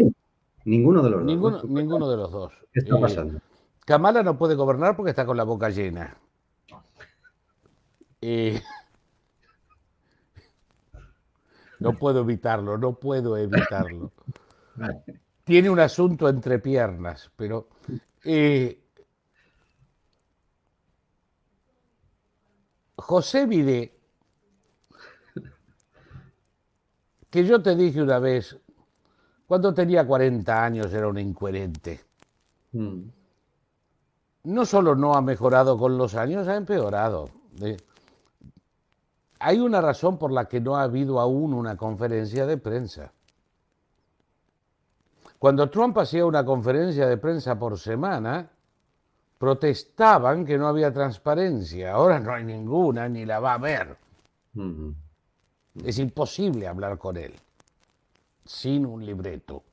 Ninguno de los
dos. Ninguno de los dos.
¿Qué está eh, pasando?
Kamala no puede gobernar porque está con la boca llena. Eh, no puedo evitarlo, no puedo evitarlo. Tiene un asunto entre piernas, pero... Eh, José Vide, que yo te dije una vez, cuando tenía 40 años era un incoherente. Mm. No solo no ha mejorado con los años, ha empeorado. Eh, hay una razón por la que no ha habido aún una conferencia de prensa. Cuando Trump hacía una conferencia de prensa por semana, protestaban que no había transparencia. Ahora no hay ninguna, ni la va a haber. Es imposible hablar con él sin un libreto.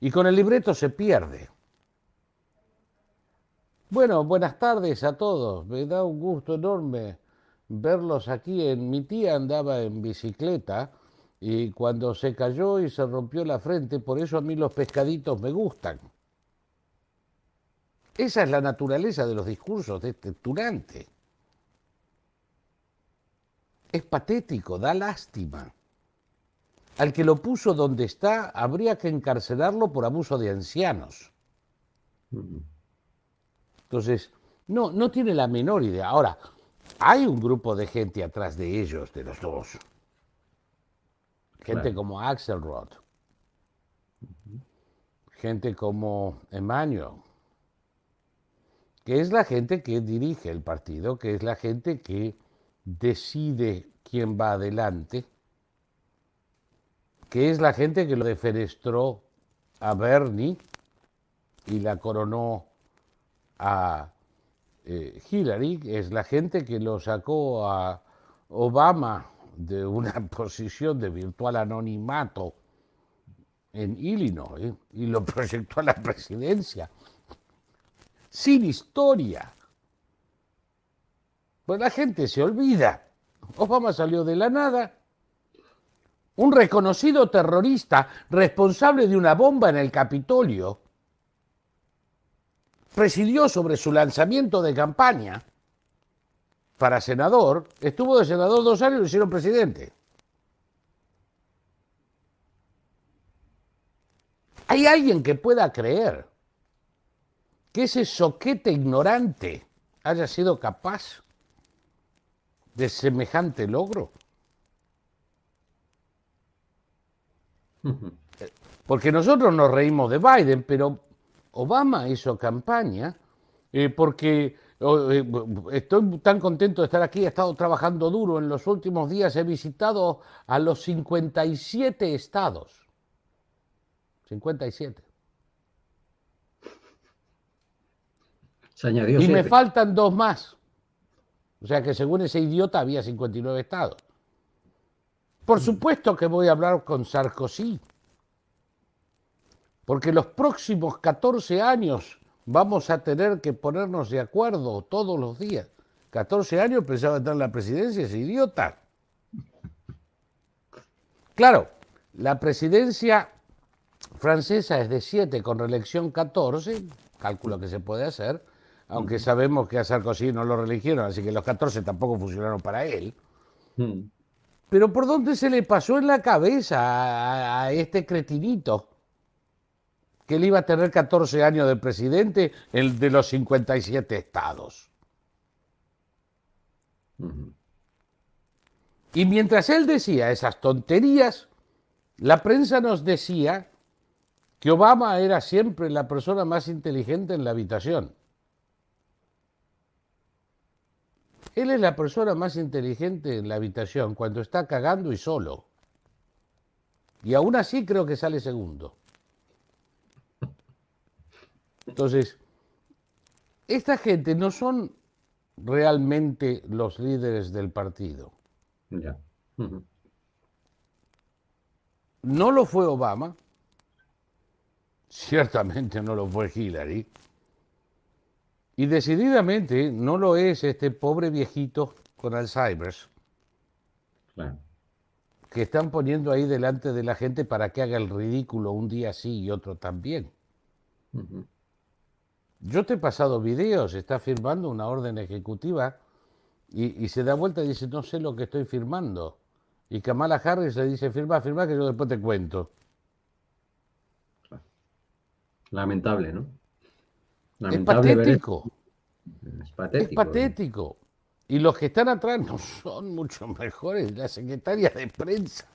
Y con el libreto se pierde. Bueno, buenas tardes a todos. Me da un gusto enorme verlos aquí. En mi tía andaba en bicicleta y cuando se cayó y se rompió la frente, por eso a mí los pescaditos me gustan. Esa es la naturaleza de los discursos de este Turante. Es patético, da lástima. Al que lo puso donde está, habría que encarcelarlo por abuso de ancianos. Entonces, no, no tiene la menor idea. Ahora, hay un grupo de gente atrás de ellos, de los dos gente como Axelrod, gente como Emmanuel, que es la gente que dirige el partido, que es la gente que decide quién va adelante, que es la gente que lo defenestró a Bernie y la coronó a eh, Hillary, es la gente que lo sacó a Obama de una posición de virtual anonimato en Illinois y lo proyectó a la presidencia. Sin historia. Pues la gente se olvida. Obama salió de la nada, un reconocido terrorista responsable de una bomba en el Capitolio, presidió sobre su lanzamiento de campaña para senador, estuvo de senador dos años y lo hicieron presidente. ¿Hay alguien que pueda creer que ese soquete ignorante haya sido capaz de semejante logro? Porque nosotros nos reímos de Biden, pero Obama hizo campaña eh, porque estoy tan contento de estar aquí, he estado trabajando duro en los últimos días, he visitado a los 57 estados. 57.
Se añadió
y me faltan dos más. O sea que según ese idiota había 59 estados. Por supuesto que voy a hablar con Sarkozy, porque los próximos 14 años vamos a tener que ponernos de acuerdo todos los días. 14 años pensaba estar en la presidencia, ese idiota. Claro, la presidencia francesa es de 7 con reelección 14, cálculo que se puede hacer, aunque sabemos que a Sarkozy no lo reeligieron, así que los 14 tampoco funcionaron para él. Mm. Pero ¿por dónde se le pasó en la cabeza a, este cretinito que él iba a tener 14 años de presidente, el de los 57 estados? Y mientras él decía esas tonterías, la prensa nos decía que Obama era siempre la persona más inteligente en la habitación. Él es la persona más inteligente en la habitación cuando está cagando y solo. Y aún así creo que sale segundo. Entonces, esta gente no son realmente los líderes del partido. No lo fue Obama, ciertamente no lo fue Hillary, y decididamente no lo es este pobre viejito con Alzheimer. Que están poniendo ahí delante de la gente para que haga el ridículo un día sí y otro también. Yo te he pasado videos, está firmando una orden ejecutiva y, se da vuelta y dice, no sé lo que estoy firmando. Y Kamala Harris le dice, firma, firma, que yo después te cuento.
Lamentable, ¿no?
es patético. Es patético. Es patético. Y los que están atrás no son mucho mejores. La secretaria de prensa,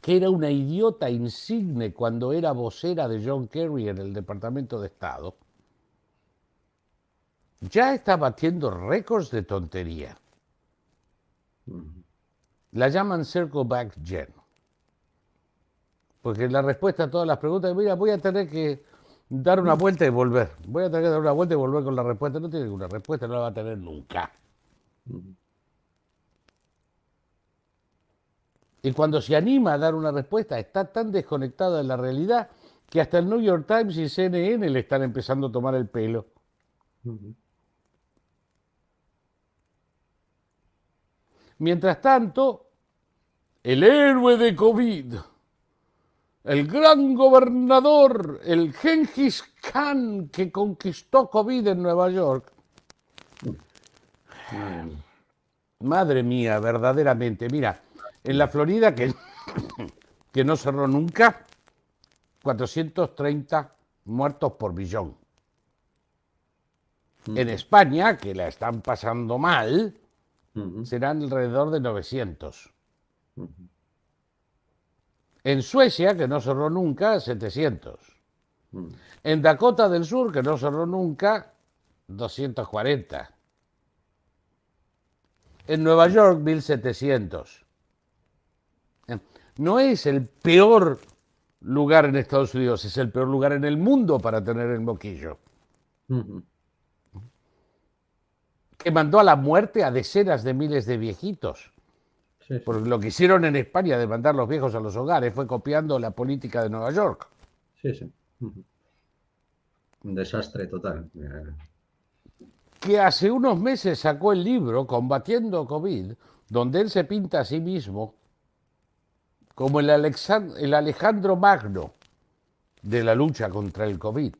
que era una idiota insigne cuando era vocera de John Kerry en el Departamento de Estado, ya está batiendo récords de tontería. La llaman Circle Back Gen. Porque la respuesta a todas las preguntas, mira, voy a tener que dar una vuelta y volver. Voy a tener que dar una vuelta y volver con la respuesta. No tiene ninguna respuesta, no la va a tener nunca. Y cuando se anima a dar una respuesta, está tan desconectada de la realidad que hasta el New York Times y CNN le están empezando a tomar el pelo. Mientras tanto, el héroe de COVID el gran gobernador, el Genghis Khan que conquistó COVID en Nueva York. Madre mía, verdaderamente. Mira, en la Florida, que, que no cerró nunca, 430 muertos por billón. En España, que la están pasando mal, serán alrededor de 900. En Suecia, que no cerró nunca, 700. Mm. En Dakota del Sur, que no cerró nunca, 240. En Nueva York, 1700. No es el peor lugar en Estados Unidos, es el peor lugar en el mundo para tener el moquillo. Que mandó a la muerte a decenas de miles de viejitos. Porque lo que hicieron en España de mandar los viejos a los hogares fue copiando la política de Nueva York.
Sí, sí. Un desastre total.
Que hace unos meses sacó el libro Combatiendo COVID, donde él se pinta a sí mismo como el, el Alejandro Magno de la lucha contra el COVID.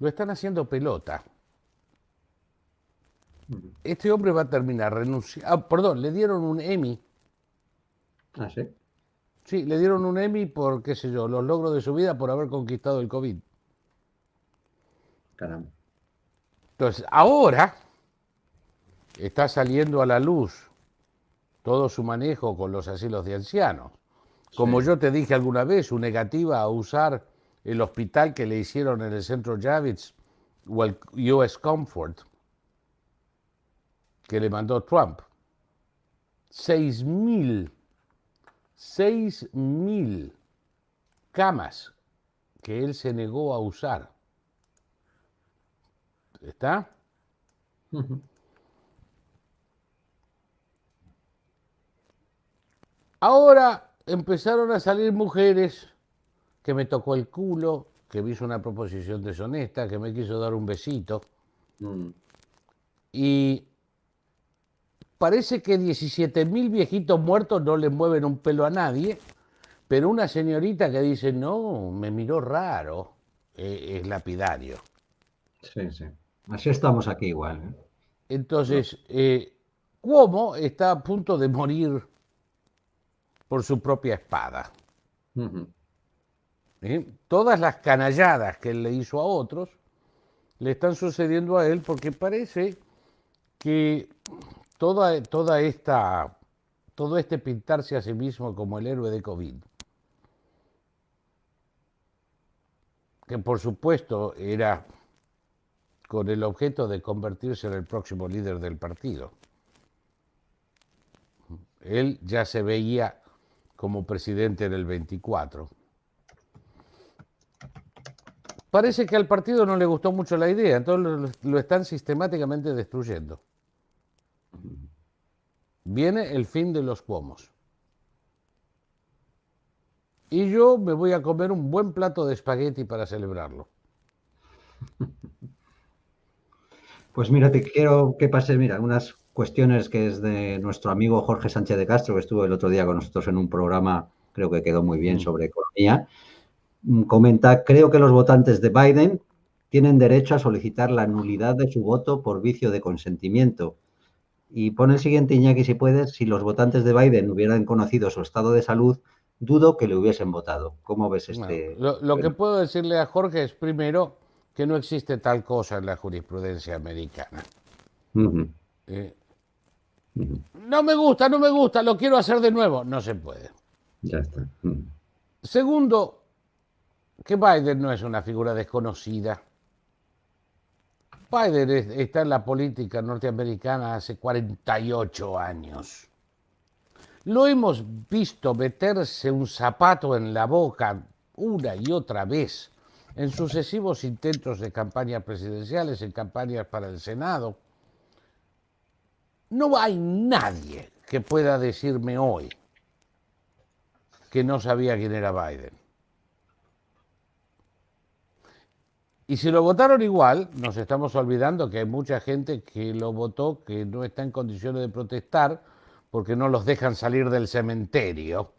Lo están haciendo pelota. Este hombre va a terminar renunciando. Ah, perdón, le dieron un Emmy.
Ah, sí.
Sí, le dieron un Emmy por, qué sé yo, los logros de su vida por haber conquistado el COVID.
Caramba.
Entonces, ahora está saliendo a la luz todo su manejo con los asilos de ancianos. Como yo te dije alguna vez, su negativa a usar el hospital que le hicieron en el centro Javits o el US Comfort que le mandó Trump. Seis mil, seis mil camas que él se negó a usar. ¿Está? Ahora empezaron a salir mujeres que me tocó el culo, que me hizo una proposición deshonesta, que me quiso dar un besito. Mm. Y parece que 17 mil viejitos muertos no le mueven un pelo a nadie, pero una señorita que dice, no, me miró raro, eh, es lapidario.
Sí, sí. Así estamos aquí igual. ¿eh?
Entonces, eh, Cuomo está a punto de morir por su propia espada. Todas las canalladas que él le hizo a otros le están sucediendo a él porque parece que toda, toda esta, todo este pintarse a sí mismo como el héroe de COVID, que por supuesto era con el objeto de convertirse en el próximo líder del partido. Él ya se veía como presidente en el 24. Parece que al partido no le gustó mucho la idea, entonces lo, están sistemáticamente destruyendo. Viene el fin de los cuomos. Y yo me voy a comer un buen plato de espagueti para celebrarlo.
Pues mira, te quiero que pases, mira, unas cuestiones que es de nuestro amigo Jorge Sánchez de Castro, que estuvo el otro día con nosotros en un programa, creo que quedó muy bien, mm. sobre economía. Mm, comenta, creo que los votantes de Biden tienen derecho a solicitar la nulidad de su voto por vicio de consentimiento. Y pone el siguiente, Iñaki, si puedes, si los votantes de Biden hubieran conocido su estado de salud, dudo que le hubiesen votado. ¿Cómo ves este?
lo, que puedo decirle a Jorge es, primero, que no existe tal cosa en la jurisprudencia americana. No me gusta, no me gusta, lo quiero hacer de nuevo. No se puede.
Ya está. Mm.
Segundo, que Biden no es una figura desconocida. Biden está en la política norteamericana hace 48 años. Lo hemos visto meterse un zapato en la boca una y otra vez en sucesivos intentos de campañas presidenciales, en campañas para el Senado no hay nadie que pueda decirme hoy que no sabía quién era Biden. Y si lo votaron igual, nos estamos olvidando que hay mucha gente que lo votó que no está en condiciones de protestar porque no los dejan salir del cementerio.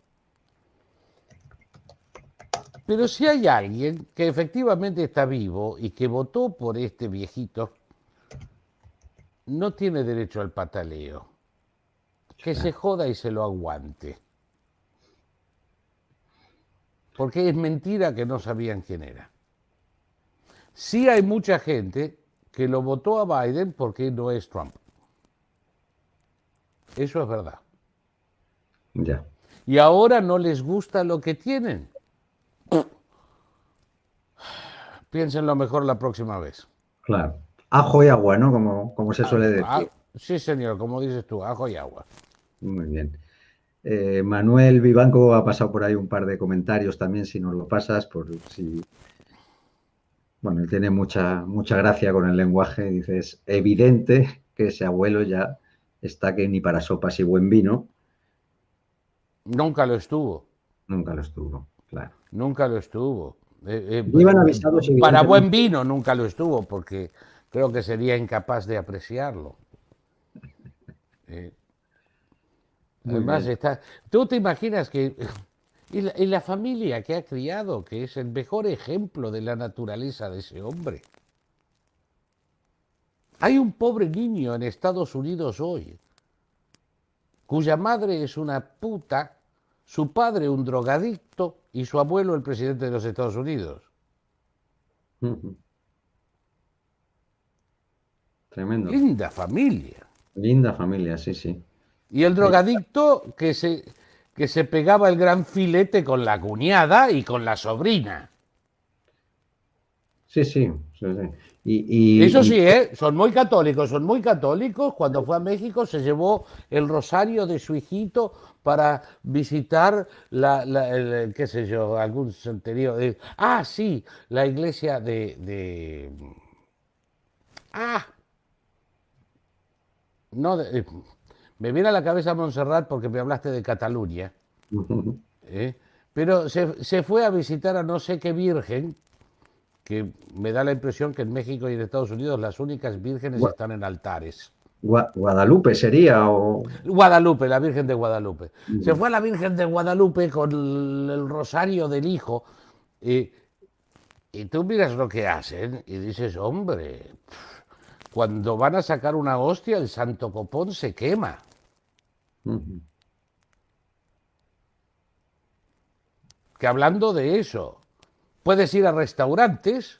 Pero si hay alguien que efectivamente está vivo y que votó por este viejito, no tiene derecho al pataleo. Que se joda y se lo aguante. Porque es mentira que no sabían quién era. Sí hay mucha gente que lo votó a Biden porque no es Trump. Eso es verdad.
Ya.
Y ahora no les gusta lo que tienen. Piénsenlo mejor la próxima vez.
Claro ajo y agua, ¿no? Como, como se suele decir. Ah,
sí, señor, como dices tú, ajo y agua.
Muy bien. Eh, Manuel Vivanco ha pasado por ahí un par de comentarios también, si nos lo pasas, por si. Bueno, él tiene mucha, mucha gracia con el lenguaje. Dice, es evidente que ese abuelo ya está que ni para sopas y buen vino.
Nunca lo estuvo.
Nunca lo estuvo, claro.
Nunca lo estuvo. Eh, eh, para buen vino nunca lo estuvo, porque creo que sería incapaz de apreciarlo. Eh, Además, está, tú te imaginas que y la, familia que ha criado, que es el mejor ejemplo de la naturaleza de ese hombre. Hay un pobre niño en Estados Unidos hoy, cuya madre es una puta, su padre un drogadicto y su abuelo el presidente de los Estados Unidos.
Tremendo.
Linda familia.
Linda familia, sí, sí.
Y el drogadicto que se, que se pegaba el gran filete con la cuñada y con la sobrina.
Sí, sí, sí, Y,
Eso sí, ¿eh? son muy católicos, son muy católicos. Cuando fue a México se llevó el rosario de su hijito para visitar la, el, qué sé yo, algún santerío. ah, sí, la iglesia de, de... Ah, no, de, me viene a la cabeza Montserrat porque me hablaste de Cataluña. ¿eh? Pero se, fue a visitar a no sé qué virgen, que me da la impresión que en México y en Estados Unidos las únicas vírgenes están en altares.
Guadalupe sería o...
Guadalupe, la Virgen de Guadalupe. Se fue a la Virgen de Guadalupe con el, rosario del hijo y, y, tú miras lo que hacen y dices, hombre, cuando van a sacar una hostia el santo copón se quema. Que hablando de eso, puedes ir a restaurantes,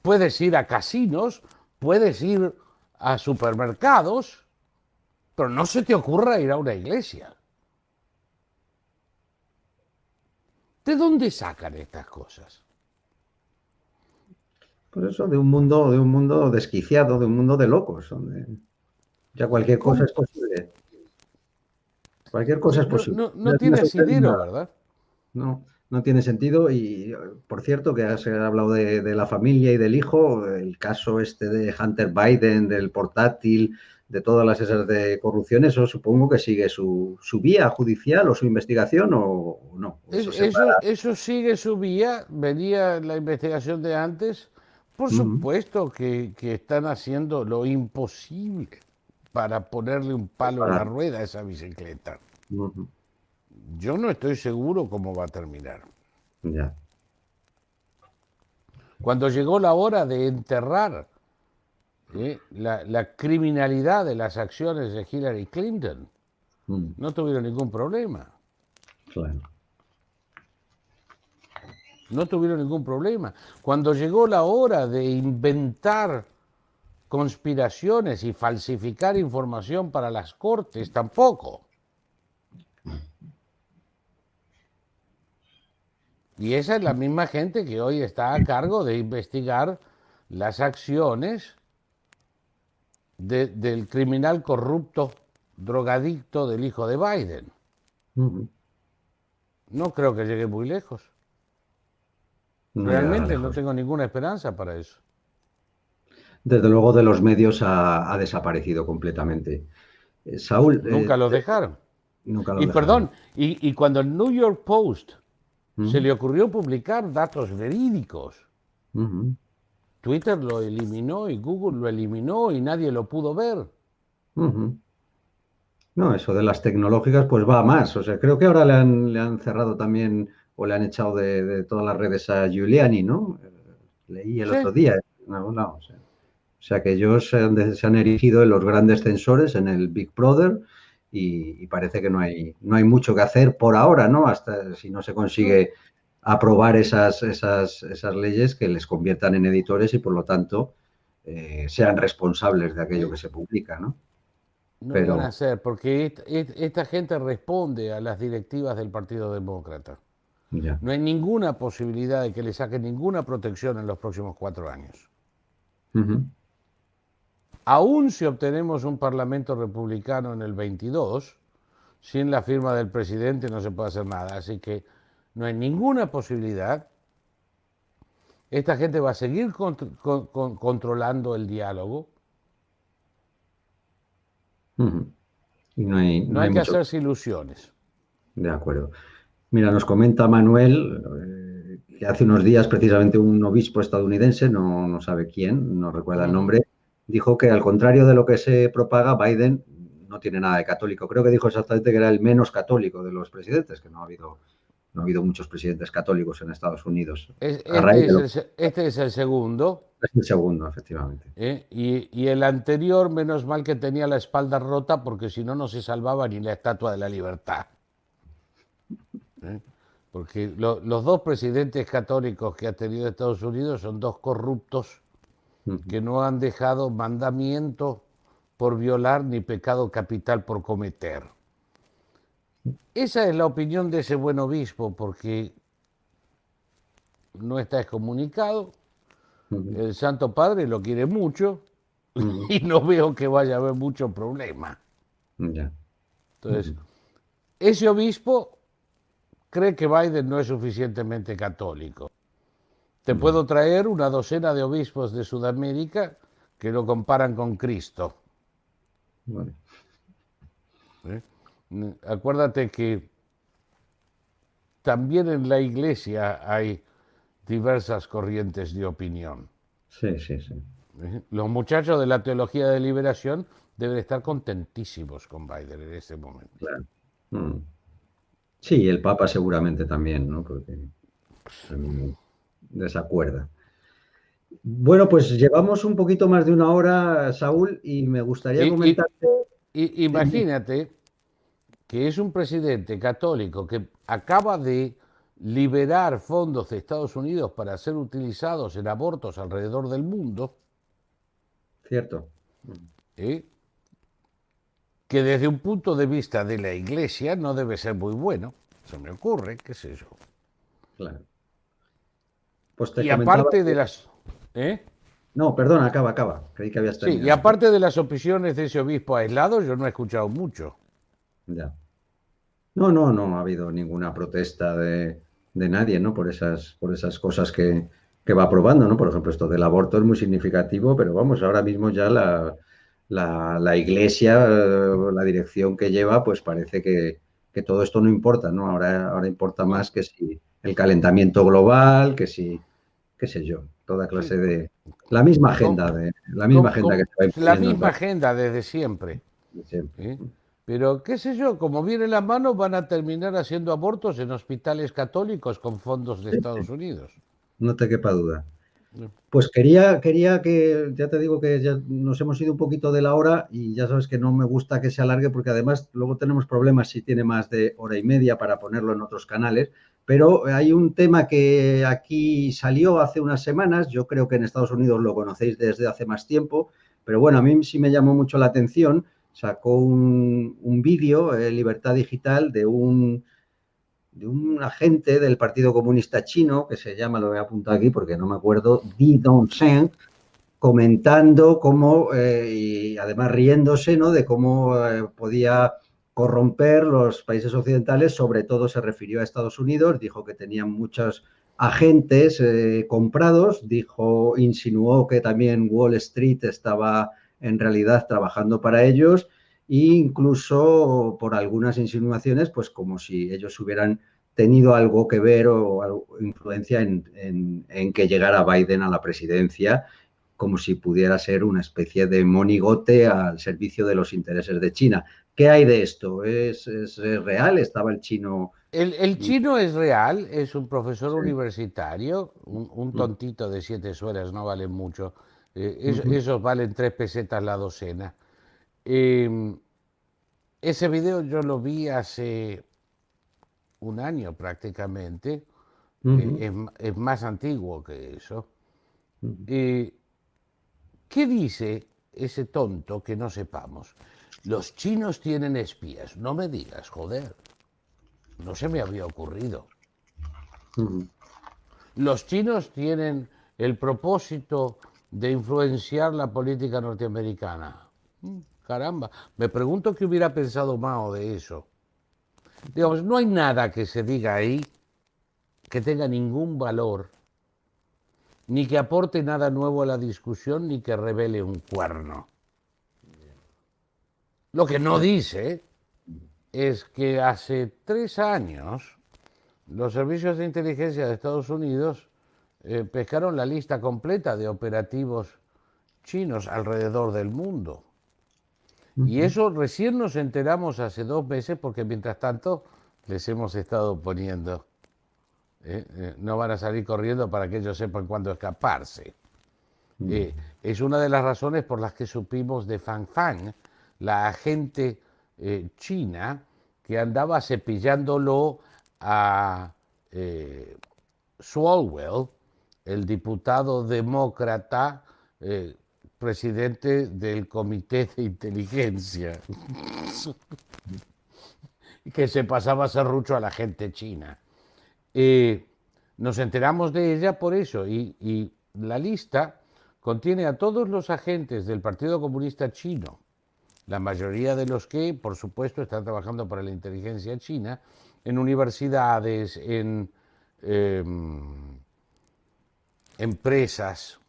puedes ir a casinos, puedes ir a supermercados, pero no se te ocurra ir a una iglesia. ¿De dónde sacan estas cosas?
Por eso, de un mundo, de un mundo desquiciado, de un mundo de locos, donde ya cualquier cosa es posible. Cualquier cosa es posible.
No, tiene sentido, ¿verdad?
No, no tiene sentido. Y por cierto, que has hablado de, la familia y del hijo, el caso este de Hunter Biden, del portátil, de todas las esas de corrupción, eso supongo que sigue su, vía judicial o su investigación o, no.
Eso, sigue su vía, venía la investigación de antes. Por supuesto que, están haciendo lo imposible para ponerle un palo a la rueda a esa bicicleta. Yo no estoy seguro cómo va a terminar.
Ya.
Cuando llegó la hora de enterrar ¿eh? la, criminalidad de las acciones de Hillary Clinton, mm. no tuvieron ningún problema.
Claro.
No tuvieron ningún problema. Cuando llegó la hora de inventar conspiraciones y falsificar información para las cortes, tampoco. Y esa es la misma gente que hoy está a cargo de investigar las acciones del criminal corrupto, drogadicto del hijo de Biden. No creo que llegue muy lejos. Realmente no tengo ninguna esperanza para eso.
Desde luego de los medios ha, desaparecido completamente. Eh, Saúl.
Nunca eh, lo dejaron.
Nunca lo
y
dejaron.
perdón, y, y cuando el New York Post se le ocurrió publicar datos verídicos. Twitter lo eliminó y Google lo eliminó y nadie lo pudo ver.
No, eso de las tecnológicas pues va a más. O sea, creo que ahora le han, le han cerrado también o le han echado de, todas las redes a Giuliani, ¿no? Leí el otro día en algún lado. O sea, que ellos se han, se han, erigido en los grandes censores, en el Big Brother, y, parece que no hay, no hay mucho que hacer por ahora, ¿no? Hasta si no se consigue aprobar esas, esas, esas leyes que les conviertan en editores y por lo tanto eh, sean responsables de aquello que se publica, ¿no?
No Pero... van a ser, porque esta, gente responde a las directivas del Partido Demócrata. No hay ninguna posibilidad de que le saquen ninguna protección en los próximos cuatro años. Aún si obtenemos un parlamento republicano en el 22, sin la firma del presidente no se puede hacer nada. Así que no hay ninguna posibilidad. Esta gente va a seguir controlando el diálogo.
no hay,
que hacerse ilusiones.
De acuerdo. Mira, nos comenta Manuel eh, que hace unos días precisamente un obispo estadounidense, no, no sabe quién, no recuerda el nombre, dijo que al contrario de lo que se propaga, Biden no tiene nada de católico. Creo que dijo exactamente que era el menos católico de los presidentes, que no ha habido, no ha habido muchos presidentes católicos en Estados Unidos.
este, es el, este, es el, segundo.
Es el segundo, efectivamente.
¿Eh? Y, el anterior, menos mal que tenía la espalda rota, porque si no, no se salvaba ni la Estatua de la Libertad. ¿Eh? Porque los dos presidentes católicos que ha tenido Estados Unidos son dos corruptos que no han dejado mandamiento por violar ni pecado capital por cometer. Esa es la opinión de ese buen obispo, porque no está excomunicado, el Santo Padre lo quiere mucho y no veo que vaya a haber mucho problema. Entonces, ese obispo cree que Biden no es suficientemente católico. Te puedo traer una docena de obispos de Sudamérica que lo comparan con Cristo. ¿Eh? Acuérdate que también en la iglesia hay diversas corrientes de opinión.
Sí, sí, sí.
¿Eh? Los muchachos de la teología de liberación deben estar contentísimos con Biden en este momento.
Claro. Mm. Sí, el Papa seguramente también, ¿no? Porque desacuerda. Bueno, pues llevamos un poquito más de una hora, Saúl, y me gustaría comentarte.
imagínate que es un presidente católico que acaba de liberar fondos de Estados Unidos para ser utilizados en abortos alrededor del mundo.
Cierto.
¿eh? Que desde un punto de vista de la iglesia no debe ser muy bueno. Se me ocurre, qué sé yo.
Claro.
Pues y aparte de las... ¿eh?
No, perdona, acaba, acaba. Creí que habías
terminado. Sí, y aparte de las opiniones de ese obispo aislado, yo no he escuchado mucho.
Ya. No, no, no ha habido ninguna protesta de, nadie, ¿no? Por esas, por esas cosas que, va aprobando, ¿no? Por ejemplo, esto del aborto es muy significativo, pero vamos, ahora mismo ya la, la, iglesia, la dirección que lleva, pues parece que, que, todo esto no importa, ¿no? Ahora, ahora importa más que si el calentamiento global, que si, qué sé yo, toda clase de... La misma agenda, de, la misma agenda
que La misma agenda desde siempre. Pero, qué sé yo, como viene la mano, van a terminar haciendo abortos en hospitales católicos con fondos de Estados Unidos.
No te quepa duda. Pues quería, quería que, ya te digo que ya nos hemos ido un poquito de la hora y ya sabes que no me gusta que se alargue porque además luego tenemos problemas si tiene más de hora y media para ponerlo en otros canales. Pero hay un tema que aquí salió hace unas semanas, yo creo que en Estados Unidos lo conocéis desde hace más tiempo, pero bueno, a mí sí me llamó mucho la atención. Sacó un, vídeo, eh, Libertad Digital, de un, de un agente del Partido Comunista Chino, que se llama, lo voy a apuntar aquí porque no me acuerdo, Di Dongsheng, comentando cómo, eh, y además riéndose, ¿no? De cómo eh, podía corromper los países occidentales, sobre todo se refirió a Estados Unidos, dijo que tenían muchos agentes eh, comprados, dijo, insinuó que también Wall Street estaba en realidad trabajando para ellos e incluso por algunas insinuaciones, pues como si ellos hubieran tenido algo que ver o, influencia en, en, que llegara Biden a la presidencia, como si pudiera ser una especie de monigote al servicio de los intereses de China. ¿Qué hay de esto? ¿Es, real? ¿Estaba el chino?
El, chino es real, es un profesor universitario, un, mm. tontito de siete suelas, no vale mucho. Eh, esos valen tres pesetas la docena. Em, ese video yo lo vi hace un año prácticamente, eh, es, más antiguo que eso. ¿Qué dice ese tonto que no sepamos? Los chinos tienen espías. No me digas, joder. No se me había ocurrido. Los chinos tienen el propósito de influenciar la política norteamericana. Caramba, me pregunto qué hubiera pensado Mao de eso. Digamos, no hay nada que se diga ahí que tenga ningún valor, ni que aporte nada nuevo a la discusión, ni que revele un cuerno. Lo que no dice es que hace tres años los servicios de inteligencia de Estados Unidos eh, pescaron la lista completa de operativos chinos alrededor del mundo. Y eso recién nos enteramos hace dos meses porque mientras tanto les hemos estado poniendo. ¿eh? Eh, no van a salir corriendo para que ellos sepan cuándo escaparse. Eh, es una de las razones por las que supimos de Fang Fang, la agente china que andaba cepillándolo a Swalwell, el diputado demócrata presidente del Comité de Inteligencia, que se pasaba serrucho a la gente china. Eh, nos enteramos de ella por eso y, la lista contiene a todos los agentes del Partido Comunista Chino, la mayoría de los que, por supuesto, están trabajando para la inteligencia china, en universidades, en em, empresas,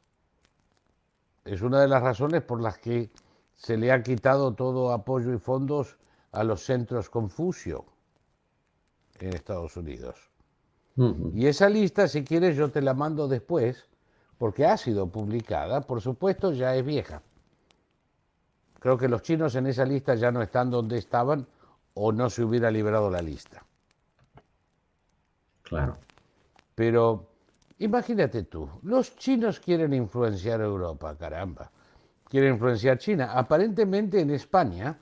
es una de las razones por las que se le ha quitado todo apoyo y fondos a los centros Confucio en Estados Unidos. Y esa lista, si quieres, yo te la mando después, porque ha sido publicada, por supuesto, ya es vieja. Creo que los chinos en esa lista ya no están donde estaban o no se hubiera liberado la lista.
Claro.
Pero Imagínate tú, los chinos quieren influenciar Europa, caramba. Quieren influenciar China. Aparentemente en España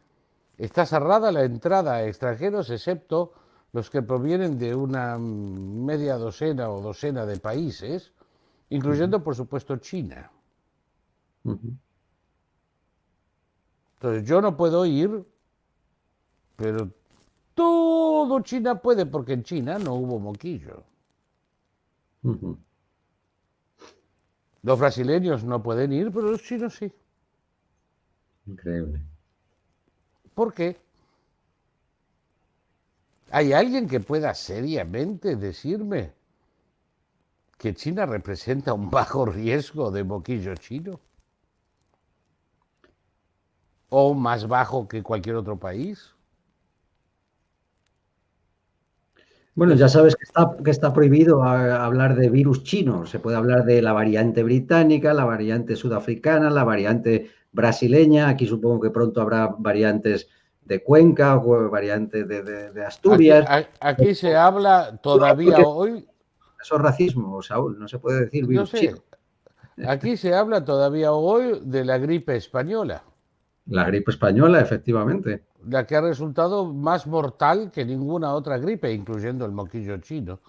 está cerrada la entrada a extranjeros, excepto los que provienen de una media docena o docena de países, incluyendo, por supuesto, China. Entonces yo no puedo ir, pero todo China puede, porque en China no hubo moquillo. Los brasileños no pueden ir, pero los chinos sí.
Increíble.
¿Por qué? ¿Hay alguien que pueda seriamente decirme que China representa un bajo riesgo de boquillo chino? ¿O más bajo que cualquier otro país?
Bueno, ya sabes que está, que está prohibido hablar de virus chino. Se puede hablar de la variante británica, la variante sudafricana, la variante brasileña. Aquí supongo que pronto habrá variantes de Cuenca o variantes de, Asturias.
Aquí, se habla todavía hoy.
Eso es racismo, Saúl. No se puede decir virus chino.
Aquí se habla todavía hoy de la gripe española.
La gripe española, efectivamente
la que ha resultado más mortal que ninguna otra gripe, incluyendo el moquillo chino.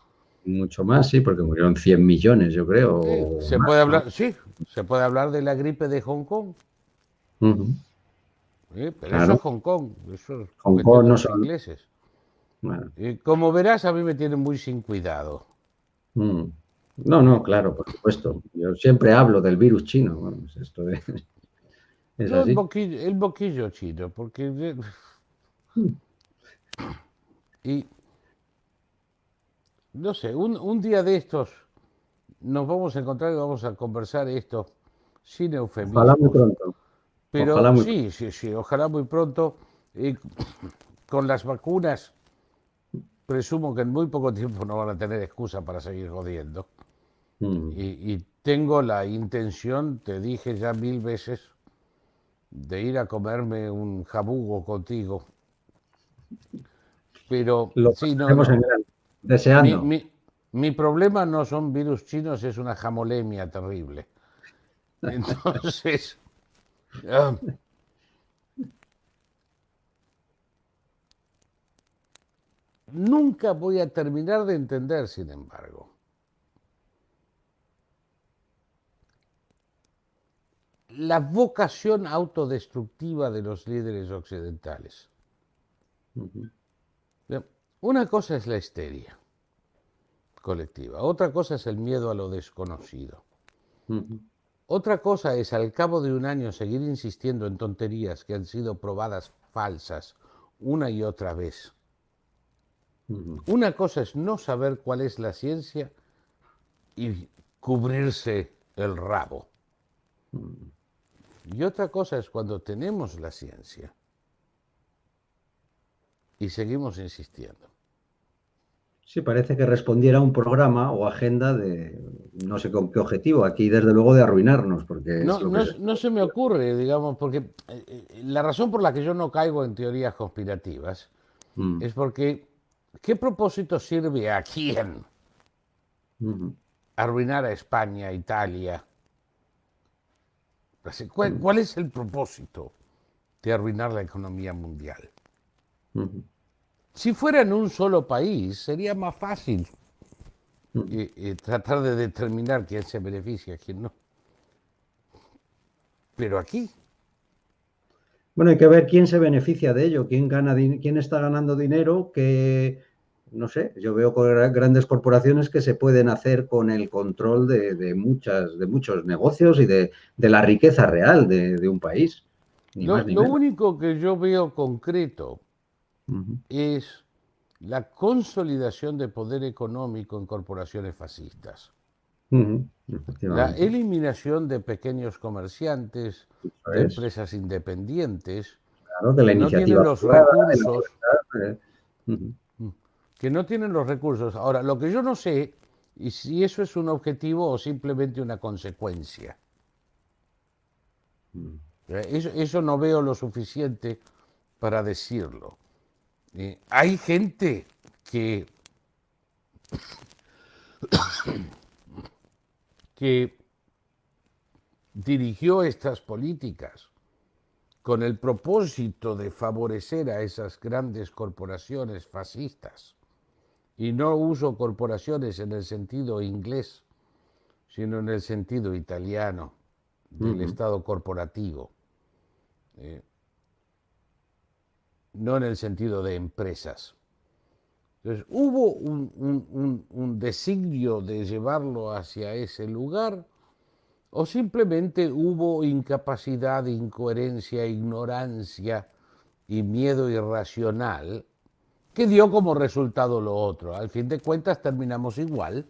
Mucho más, sí, porque murieron 100 millones, yo creo.
Sí, se puede hablar, sí, se puede hablar de la gripe de Hong Kong. pero eso es Hong Kong, eso
Hong Kong no son
ingleses. Y como verás, a mí me tienen muy sin cuidado.
Mm. No, no, claro, por supuesto. Yo siempre hablo del virus chino. Bueno, esto es,
El, boquillo, el boquillo chino, porque y no sé, un, día de estos nos vamos a encontrar y vamos a conversar esto sin eufemismo.
Ojalá muy pronto.
Pero sí, sí, sí, ojalá muy pronto. Y con las vacunas, presumo que en muy poco tiempo no van a tener excusa para seguir jodiendo. Mm. y, tengo la intención, te dije ya mil veces, de ir a comerme un jabugo contigo pero
Lo sí, no, deseando.
Mi, problema no son virus chinos, es una jamolemia terrible. Entonces, ah, nunca voy a terminar de entender, sin embargo, la vocación autodestructiva de los líderes occidentales. Una cosa es la histeria colectiva, otra cosa es el miedo a lo desconocido. Otra cosa es al cabo de un año seguir insistiendo en tonterías que han sido probadas falsas una y otra vez. Una cosa es no saber cuál es la ciencia y cubrirse el rabo. Y otra cosa es cuando tenemos la ciencia y seguimos insistiendo.
Sí, parece que respondiera a un programa o agenda de no sé con qué objetivo, aquí desde luego de arruinarnos. Porque
no, no, se me ocurre, digamos, porque eh, eh, la razón por la que yo no caigo en teorías conspirativas mm. es porque ¿qué propósito sirve a quién arruinar a España, Italia? ¿Cuál, ¿Cuál, es el propósito de arruinar la economía mundial? Si fuera en un solo país, sería más fácil mm. tratar de determinar quién se beneficia, quién no. Pero aquí.
Bueno, hay que ver quién se beneficia de ello, quién gana, quién está ganando dinero, que no sé, yo veo grandes corporaciones que se pueden hacer con el control de, muchas, de muchos negocios y de, la riqueza real de, un país.
lo único que yo veo concreto es la consolidación de poder económico en corporaciones fascistas. La eliminación de pequeños comerciantes, de empresas independientes, que no tienen los recursos. Eh. Que no tienen los recursos. Ahora, lo que yo no sé y si eso es un objetivo o simplemente una consecuencia. Eh, eso no veo lo suficiente para decirlo. Eh, hay gente que, que dirigió estas políticas con el propósito de favorecer a esas grandes corporaciones fascistas. Y no uso corporaciones en el sentido inglés, sino en el sentido italiano del Estado corporativo. Eh, no en el sentido de empresas. Entonces, ¿hubo un, designio de llevarlo hacia ese lugar? ¿O simplemente hubo incapacidad, incoherencia, ignorancia y miedo irracional que dio como resultado lo otro? Al fin de cuentas terminamos igual,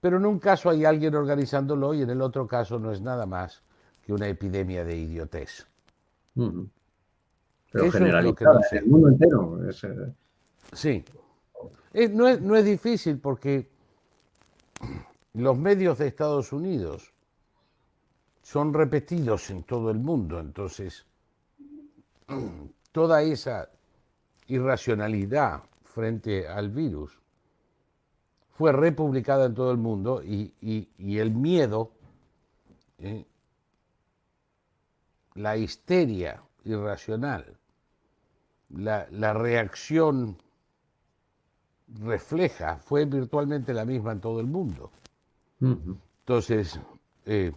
pero en un caso hay alguien organizándolo y en el otro caso no es nada más que una epidemia de idiotez.
Pero generalizada en el mundo entero.
Eh, sí. no, es, no es difícil porque los medios de Estados Unidos son repetidos en todo el mundo, entonces toda esa irracionalidad frente al virus. Fue republicada en todo el mundo y, el miedo, eh, la histeria irracional la, reacción refleja, fue virtualmente la misma en todo el mundo. Entonces, eh,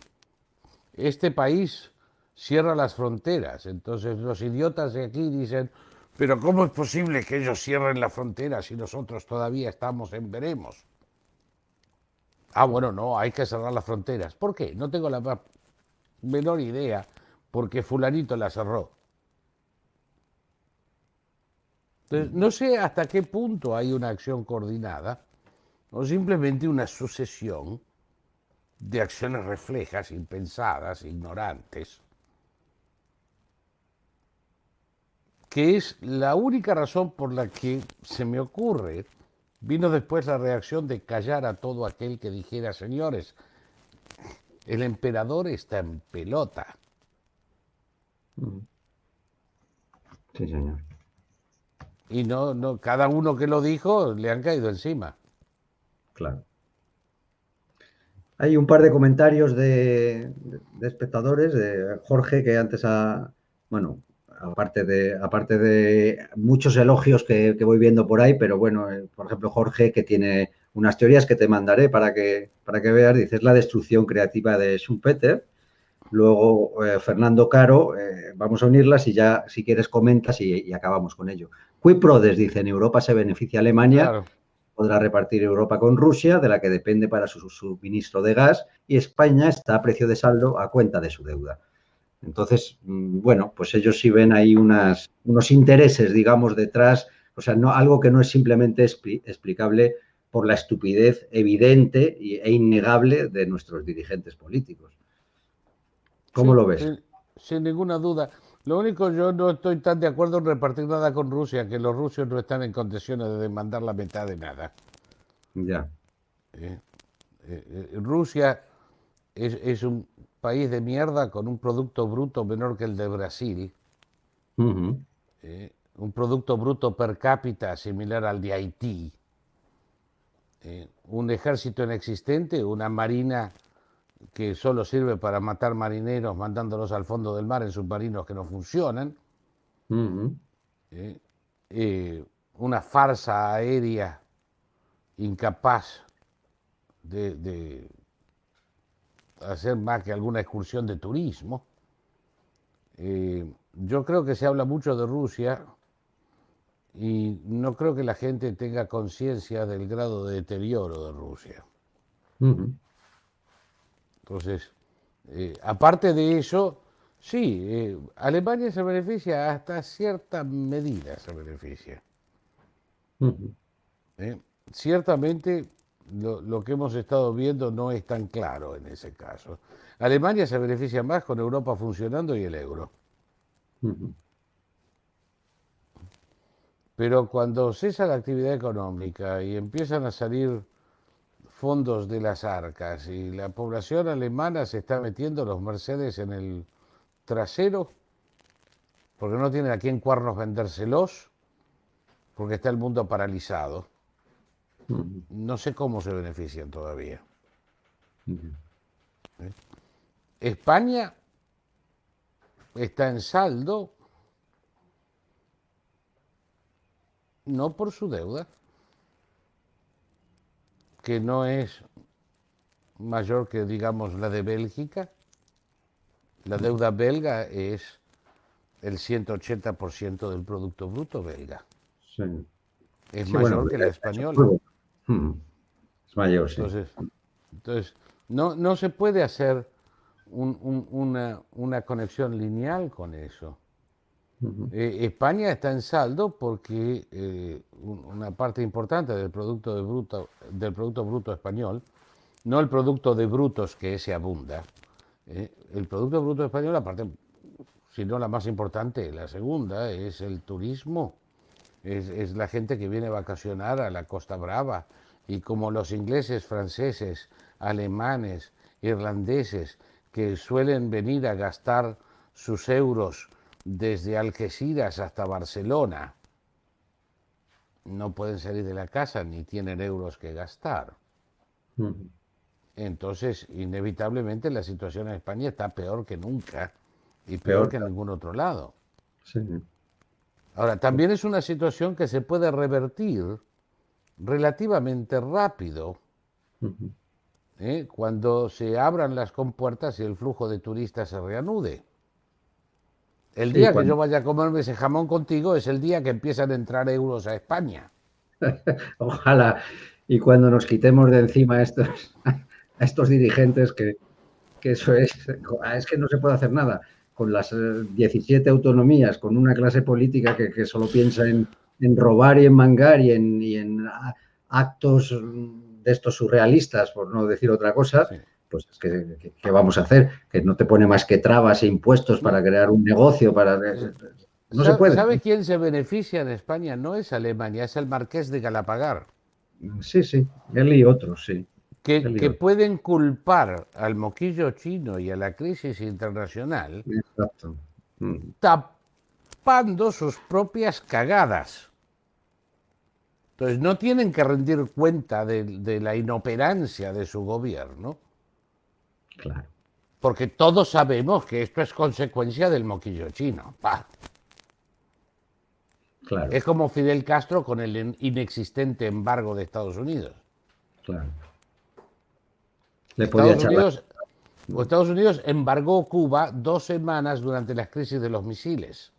este país cierra las fronteras, entonces los idiotas de aquí dicen, pero ¿cómo es posible que ellos cierren las fronteras si nosotros todavía estamos en veremos? Ah, bueno, no, hay que cerrar las fronteras. ¿Por qué? No tengo la menor idea, porque fulanito la cerró. no sé hasta qué punto hay una acción coordinada o simplemente una sucesión de acciones reflejas, impensadas, ignorantes, que es la única razón por la que se me ocurre. Vino después la reacción de callar a todo aquel que dijera, señores, el emperador está en pelota.
Sí, señor
y no, no, cada uno que lo dijo le han caído encima.
Claro. Hay un par de comentarios de, espectadores, de Jorge, que antes ha, bueno, aparte de, aparte de muchos elogios que, voy viendo por ahí, pero bueno, eh, por ejemplo, Jorge, que tiene unas teorías que te mandaré para que, para que veas, dice, es la destrucción creativa de Schumpeter. Luego, eh, Fernando Caro, eh, vamos a unirlas y ya, si quieres, comentas y, acabamos con ello. Quiprodes dice, en Europa se beneficia Alemania, podrá repartir Europa con Rusia, de la que depende para su suministro de gas, y España está a precio de saldo a cuenta de su deuda. Entonces, mm, bueno, pues ellos sí ven ahí unas, unos intereses, digamos, detrás, o sea, no, algo que no es simplemente explicable por la estupidez evidente e innegable de nuestros dirigentes políticos. ¿Cómo lo ves?
Sin, ninguna duda. Lo único, yo no estoy tan de acuerdo en repartir nada con Rusia, que los rusos no están en condiciones de demandar la mitad de nada.
Ya.
Eh, eh, eh, Rusia es, un país de mierda con un producto bruto menor que el de Brasil. un producto bruto per cápita similar al de Haití. un ejército inexistente, una marina que solo sirve para matar marineros mandándolos al fondo del mar en submarinos que no funcionan. una farsa aérea incapaz de, hacer más que alguna excursión de turismo. Eh, yo creo que se habla mucho de Rusia y no creo que la gente tenga conciencia del grado de deterioro de Rusia. Entonces, eh, aparte de eso, sí, eh, Alemania se beneficia hasta cierta medida, se beneficia. Ciertamente lo, que hemos estado viendo no es tan claro en ese caso. Alemania se beneficia más con Europa funcionando y el euro. Pero cuando cesa la actividad económica y empiezan a salir fondos de las arcas y la población alemana se está metiendo los Mercedes en el trasero, porque no tienen a quién cuernos vendérselos, porque está el mundo paralizado no sé cómo se benefician todavía. ¿Eh? España está en saldo no por su deuda, que no es mayor que, digamos, la de Bélgica. La deuda belga es el 180% del Producto Bruto belga. Es mayor que la española. Hmm. Es mayor, sí. Entonces, no, no se puede hacer una, conexión lineal con eso. Eh, España está en saldo porque eh, una parte importante del producto, de bruto, del producto bruto español, no el producto de brutos que ese abunda, eh, el producto bruto español, aparte, si no la más importante, la segunda, es el turismo es, la gente que viene a vacacionar a la Costa Brava. Y como los ingleses, franceses, alemanes, irlandeses, que suelen venir a gastar sus euros desde Algeciras hasta Barcelona, no pueden salir de la casa ni tienen euros que gastar. Entonces, inevitablemente la situación en España está peor que nunca y peor, que en ningún otro lado. Sí. Ahora, también es una situación que se puede revertir relativamente rápido ¿eh? cuando se abran las compuertas y el flujo de turistas se reanude. El día que yo vaya a comerme ese jamón contigo es el día que empiezan a entrar euros a España.
Ojalá. Y cuando nos quitemos de encima a estos, a estos dirigentes que, que eso es, es que no se puede hacer nada con las 17 eh, autonomías, con una clase política que, solo piensa en, robar y en mangar y en, actos de estos surrealistas, por no decir otra cosa, pues ¿qué, vamos a hacer? Que no te pone más que trabas e impuestos para crear un negocio, para...
No se puede. ¿Sabe quién se beneficia en España? No es Alemania, es el marqués de Galapagar.
Sí, sí, él y otros, sí
que, pueden culpar al moquillo chino y a la crisis internacional mm. tapando sus propias cagadas. Entonces no tienen que rendir cuenta de, la inoperancia de su gobierno. Claro. Porque todos sabemos que esto es consecuencia del moquillo chino. Claro. Es como Fidel Castro con el inexistente embargo de Estados Unidos. Claro. Estados, Unidos, embargó Cuba dos semanas durante las crisis de los misiles.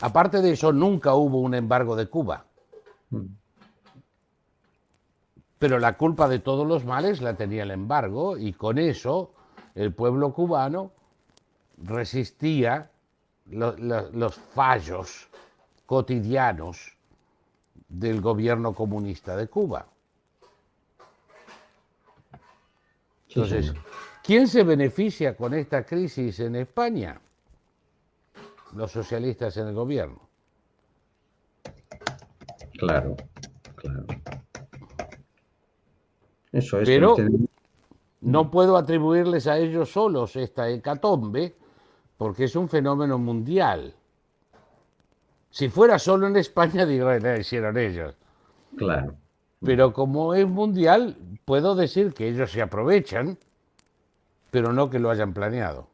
Aparte de eso, nunca hubo un embargo de Cuba. Pero la culpa de todos los males la tenía el embargo y con eso el pueblo cubano resistía los fallos cotidianos del gobierno comunista de Cuba. Entonces, ¿quién se beneficia con esta crisis en España? Los socialistas en el gobierno.
Claro, claro.
Eso es. Pero no puedo atribuirles a ellos solos esta hecatombe porque es un fenómeno mundial. Si fuera solo en España, digo, la hicieron ellos.
Claro.
Pero como es mundial, puedo decir que ellos se aprovechan, pero no que lo hayan planeado.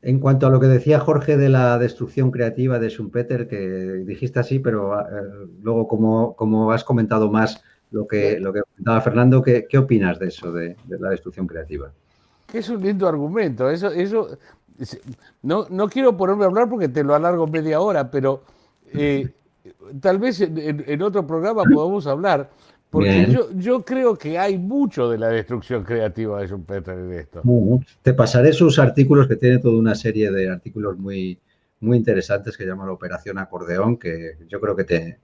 En cuanto a lo que decía Jorge de la destrucción creativa de Schumpeter, que dijiste así, pero eh, luego como, como, has comentado más lo que, lo que comentaba Fernando, ¿qué, qué opinas de eso, de, la destrucción creativa?
Es un lindo argumento. Eso, eso, no, no quiero ponerme a hablar porque te lo alargo media hora, pero eh, tal vez en, otro programa podamos hablar, porque yo, yo, creo que hay mucho de la destrucción creativa de Schumpeter en esto.
Te pasaré sus artículos, que tiene toda una serie de artículos muy, muy interesantes que llama la Operación Acordeón, que yo creo que te,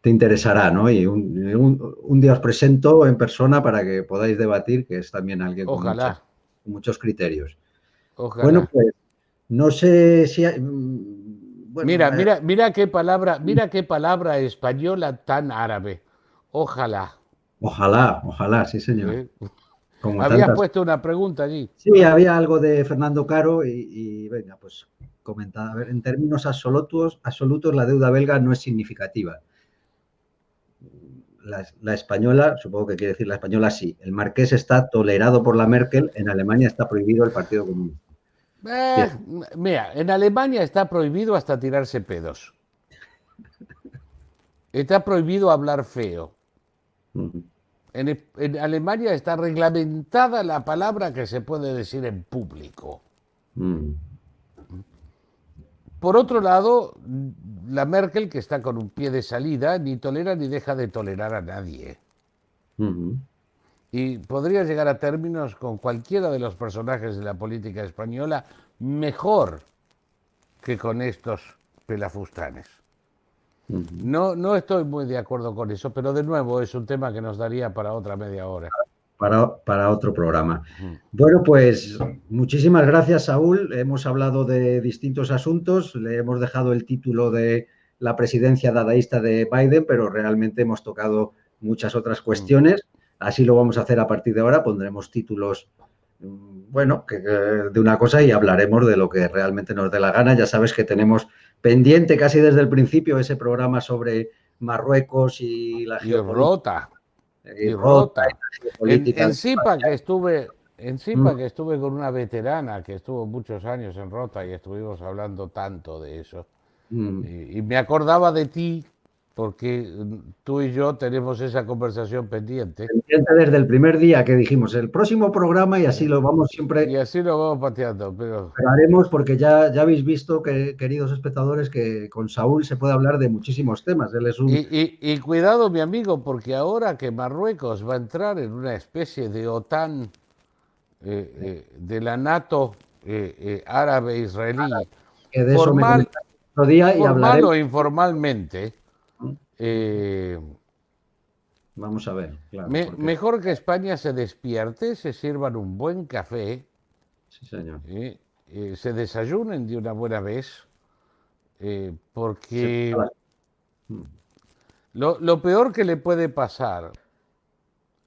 te interesará, ¿no? Y un, día os presento en persona para que podáis debatir, que es también alguien con, Muchos, criterios. Bueno, pues no sé si...
Mira, eh, mira, mira qué palabra, mira qué palabra española tan árabe. Ojalá.
Ojalá, ojalá, sí, señor.
Habías puesto una pregunta allí.
Sí, había algo de Fernando Caro y, venga, pues comenta. A ver, en términos absolutos, absolutos, la deuda belga no es significativa. La, española, supongo que quiere decir la española, sí. El marqués está tolerado por la Merkel, en Alemania está prohibido el Partido Comunista.
Eh, mira, en Alemania está prohibido hasta tirarse pedos. Está prohibido hablar feo. En, Alemania está reglamentada la palabra que se puede decir en público. Por otro lado, la Merkel, que está con un pie de salida, ni tolera ni deja de tolerar a nadie. Y podría llegar a términos con cualquiera de los personajes de la política española mejor que con estos pelafustanes. No, no estoy muy de acuerdo con eso, pero de nuevo es un tema que nos daría para otra media hora.
Para, para otro programa. Bueno, pues muchísimas gracias, Saúl. Hemos hablado de distintos asuntos, le hemos dejado el título de la presidencia dadaísta de Biden, pero realmente hemos tocado muchas otras cuestiones. Así lo vamos a hacer a partir de ahora, pondremos títulos mm, bueno, que, de una cosa y hablaremos de lo que realmente nos dé la gana. Ya sabes que tenemos pendiente casi desde el principio ese programa sobre Marruecos y la
geopolítica. Y rota. En, en Zipa que estuve, en mm. que estuve con una veterana que estuvo muchos años en Rota y estuvimos hablando tanto de eso. Mm. y, me acordaba de ti porque mm, tú y yo tenemos esa conversación pendiente.
Pendiente desde el primer día que dijimos el próximo programa y así lo vamos siempre.
Y así lo vamos pateando. Pero...
haremos porque ya, ya habéis visto, que, queridos espectadores, que con Saúl se puede hablar de muchísimos temas. Él es un...
y, cuidado, mi amigo, porque ahora que Marruecos va a entrar en una especie de OTAN eh, eh, de la NATO eh, árabe-israelí, formal, formal o informalmente
eh, Vamos a ver.
Mejor que España se despierte, se sirvan un buen café,
eh,
se desayunen de una buena vez, eh, porque mm. lo, peor que le puede pasar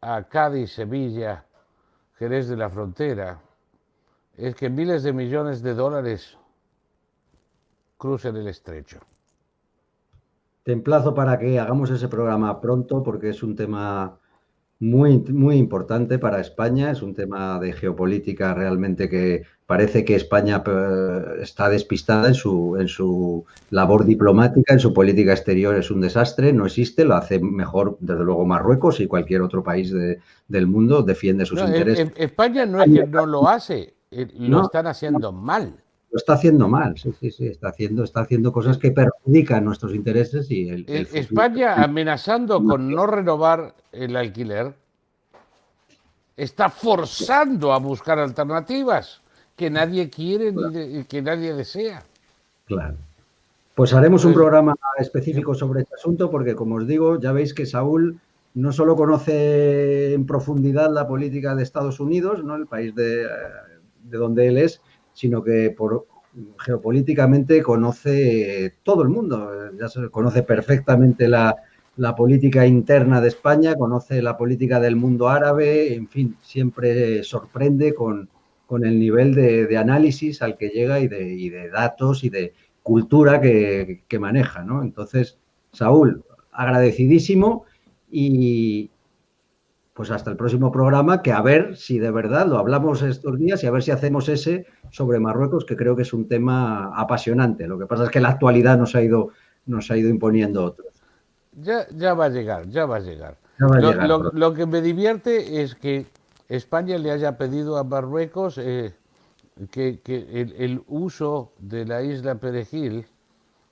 a Cádiz, Sevilla, Jerez de la Frontera, es que miles de millones de dólares crucen el estrecho.
Te emplazo para que hagamos ese programa pronto porque es un tema muy, muy importante para España, es un tema de geopolítica realmente que parece que España eh, está despistada en su, en su labor diplomática, en su política exterior. Es un desastre, no existe, lo hace mejor desde luego Marruecos y cualquier otro país del mundo. Defiende sus intereses.
España no es que no lo hace, eh, lo están haciendo mal
lo está haciendo mal, sí, sí, sí, está haciendo, está haciendo cosas que perjudican nuestros intereses y el,
España amenazando con no renovar el alquiler está forzando a buscar alternativas que nadie quiere y que nadie desea.
Claro. Pues haremos un programa específico sobre este asunto porque, como os digo, ya veis que Saúl no solo conoce en profundidad la política de Estados Unidos, ¿no? el país de, de donde él es, sino que geopolíticamente conoce todo el mundo, ya se conoce perfectamente la, la política interna de España, conoce la política del mundo árabe, en fin, siempre sorprende con, el nivel de, análisis al que llega y de, datos y de cultura que, que maneja, ¿no? Entonces, Saúl, agradecidísimo y, pues hasta el próximo programa, que a ver si de verdad lo hablamos estos días y a ver si hacemos ese sobre Marruecos, que creo que es un tema apasionante. Lo que pasa es que la actualidad nos ha ido, nos ha ido imponiendo otros.
Ya, ya va a llegar, ya va a llegar. lo, que me divierte es que España le haya pedido a Marruecos eh, que, el, uso de la isla Perejil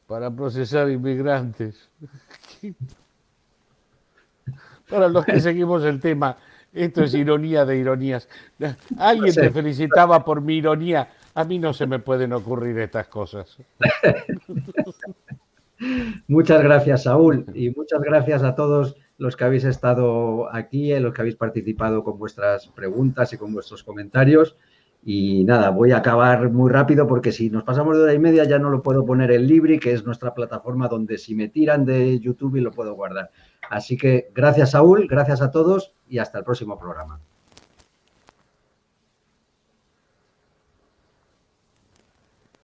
para procesar inmigrantes. Para los que seguimos el tema, esto es ironía de ironías. Alguien te felicitaba por mi ironía. A mí no se me pueden ocurrir estas cosas.
Muchas gracias, Saúl, y muchas gracias a todos los que habéis estado aquí, los que habéis participado con vuestras preguntas y con vuestros comentarios. Y nada, voy a acabar muy rápido porque si nos pasamos de hora y media ya no lo puedo poner en Libri, que es nuestra plataforma donde si me tiran de YouTube y lo puedo guardar. Así que gracias Saúl, gracias a todos y hasta el próximo programa.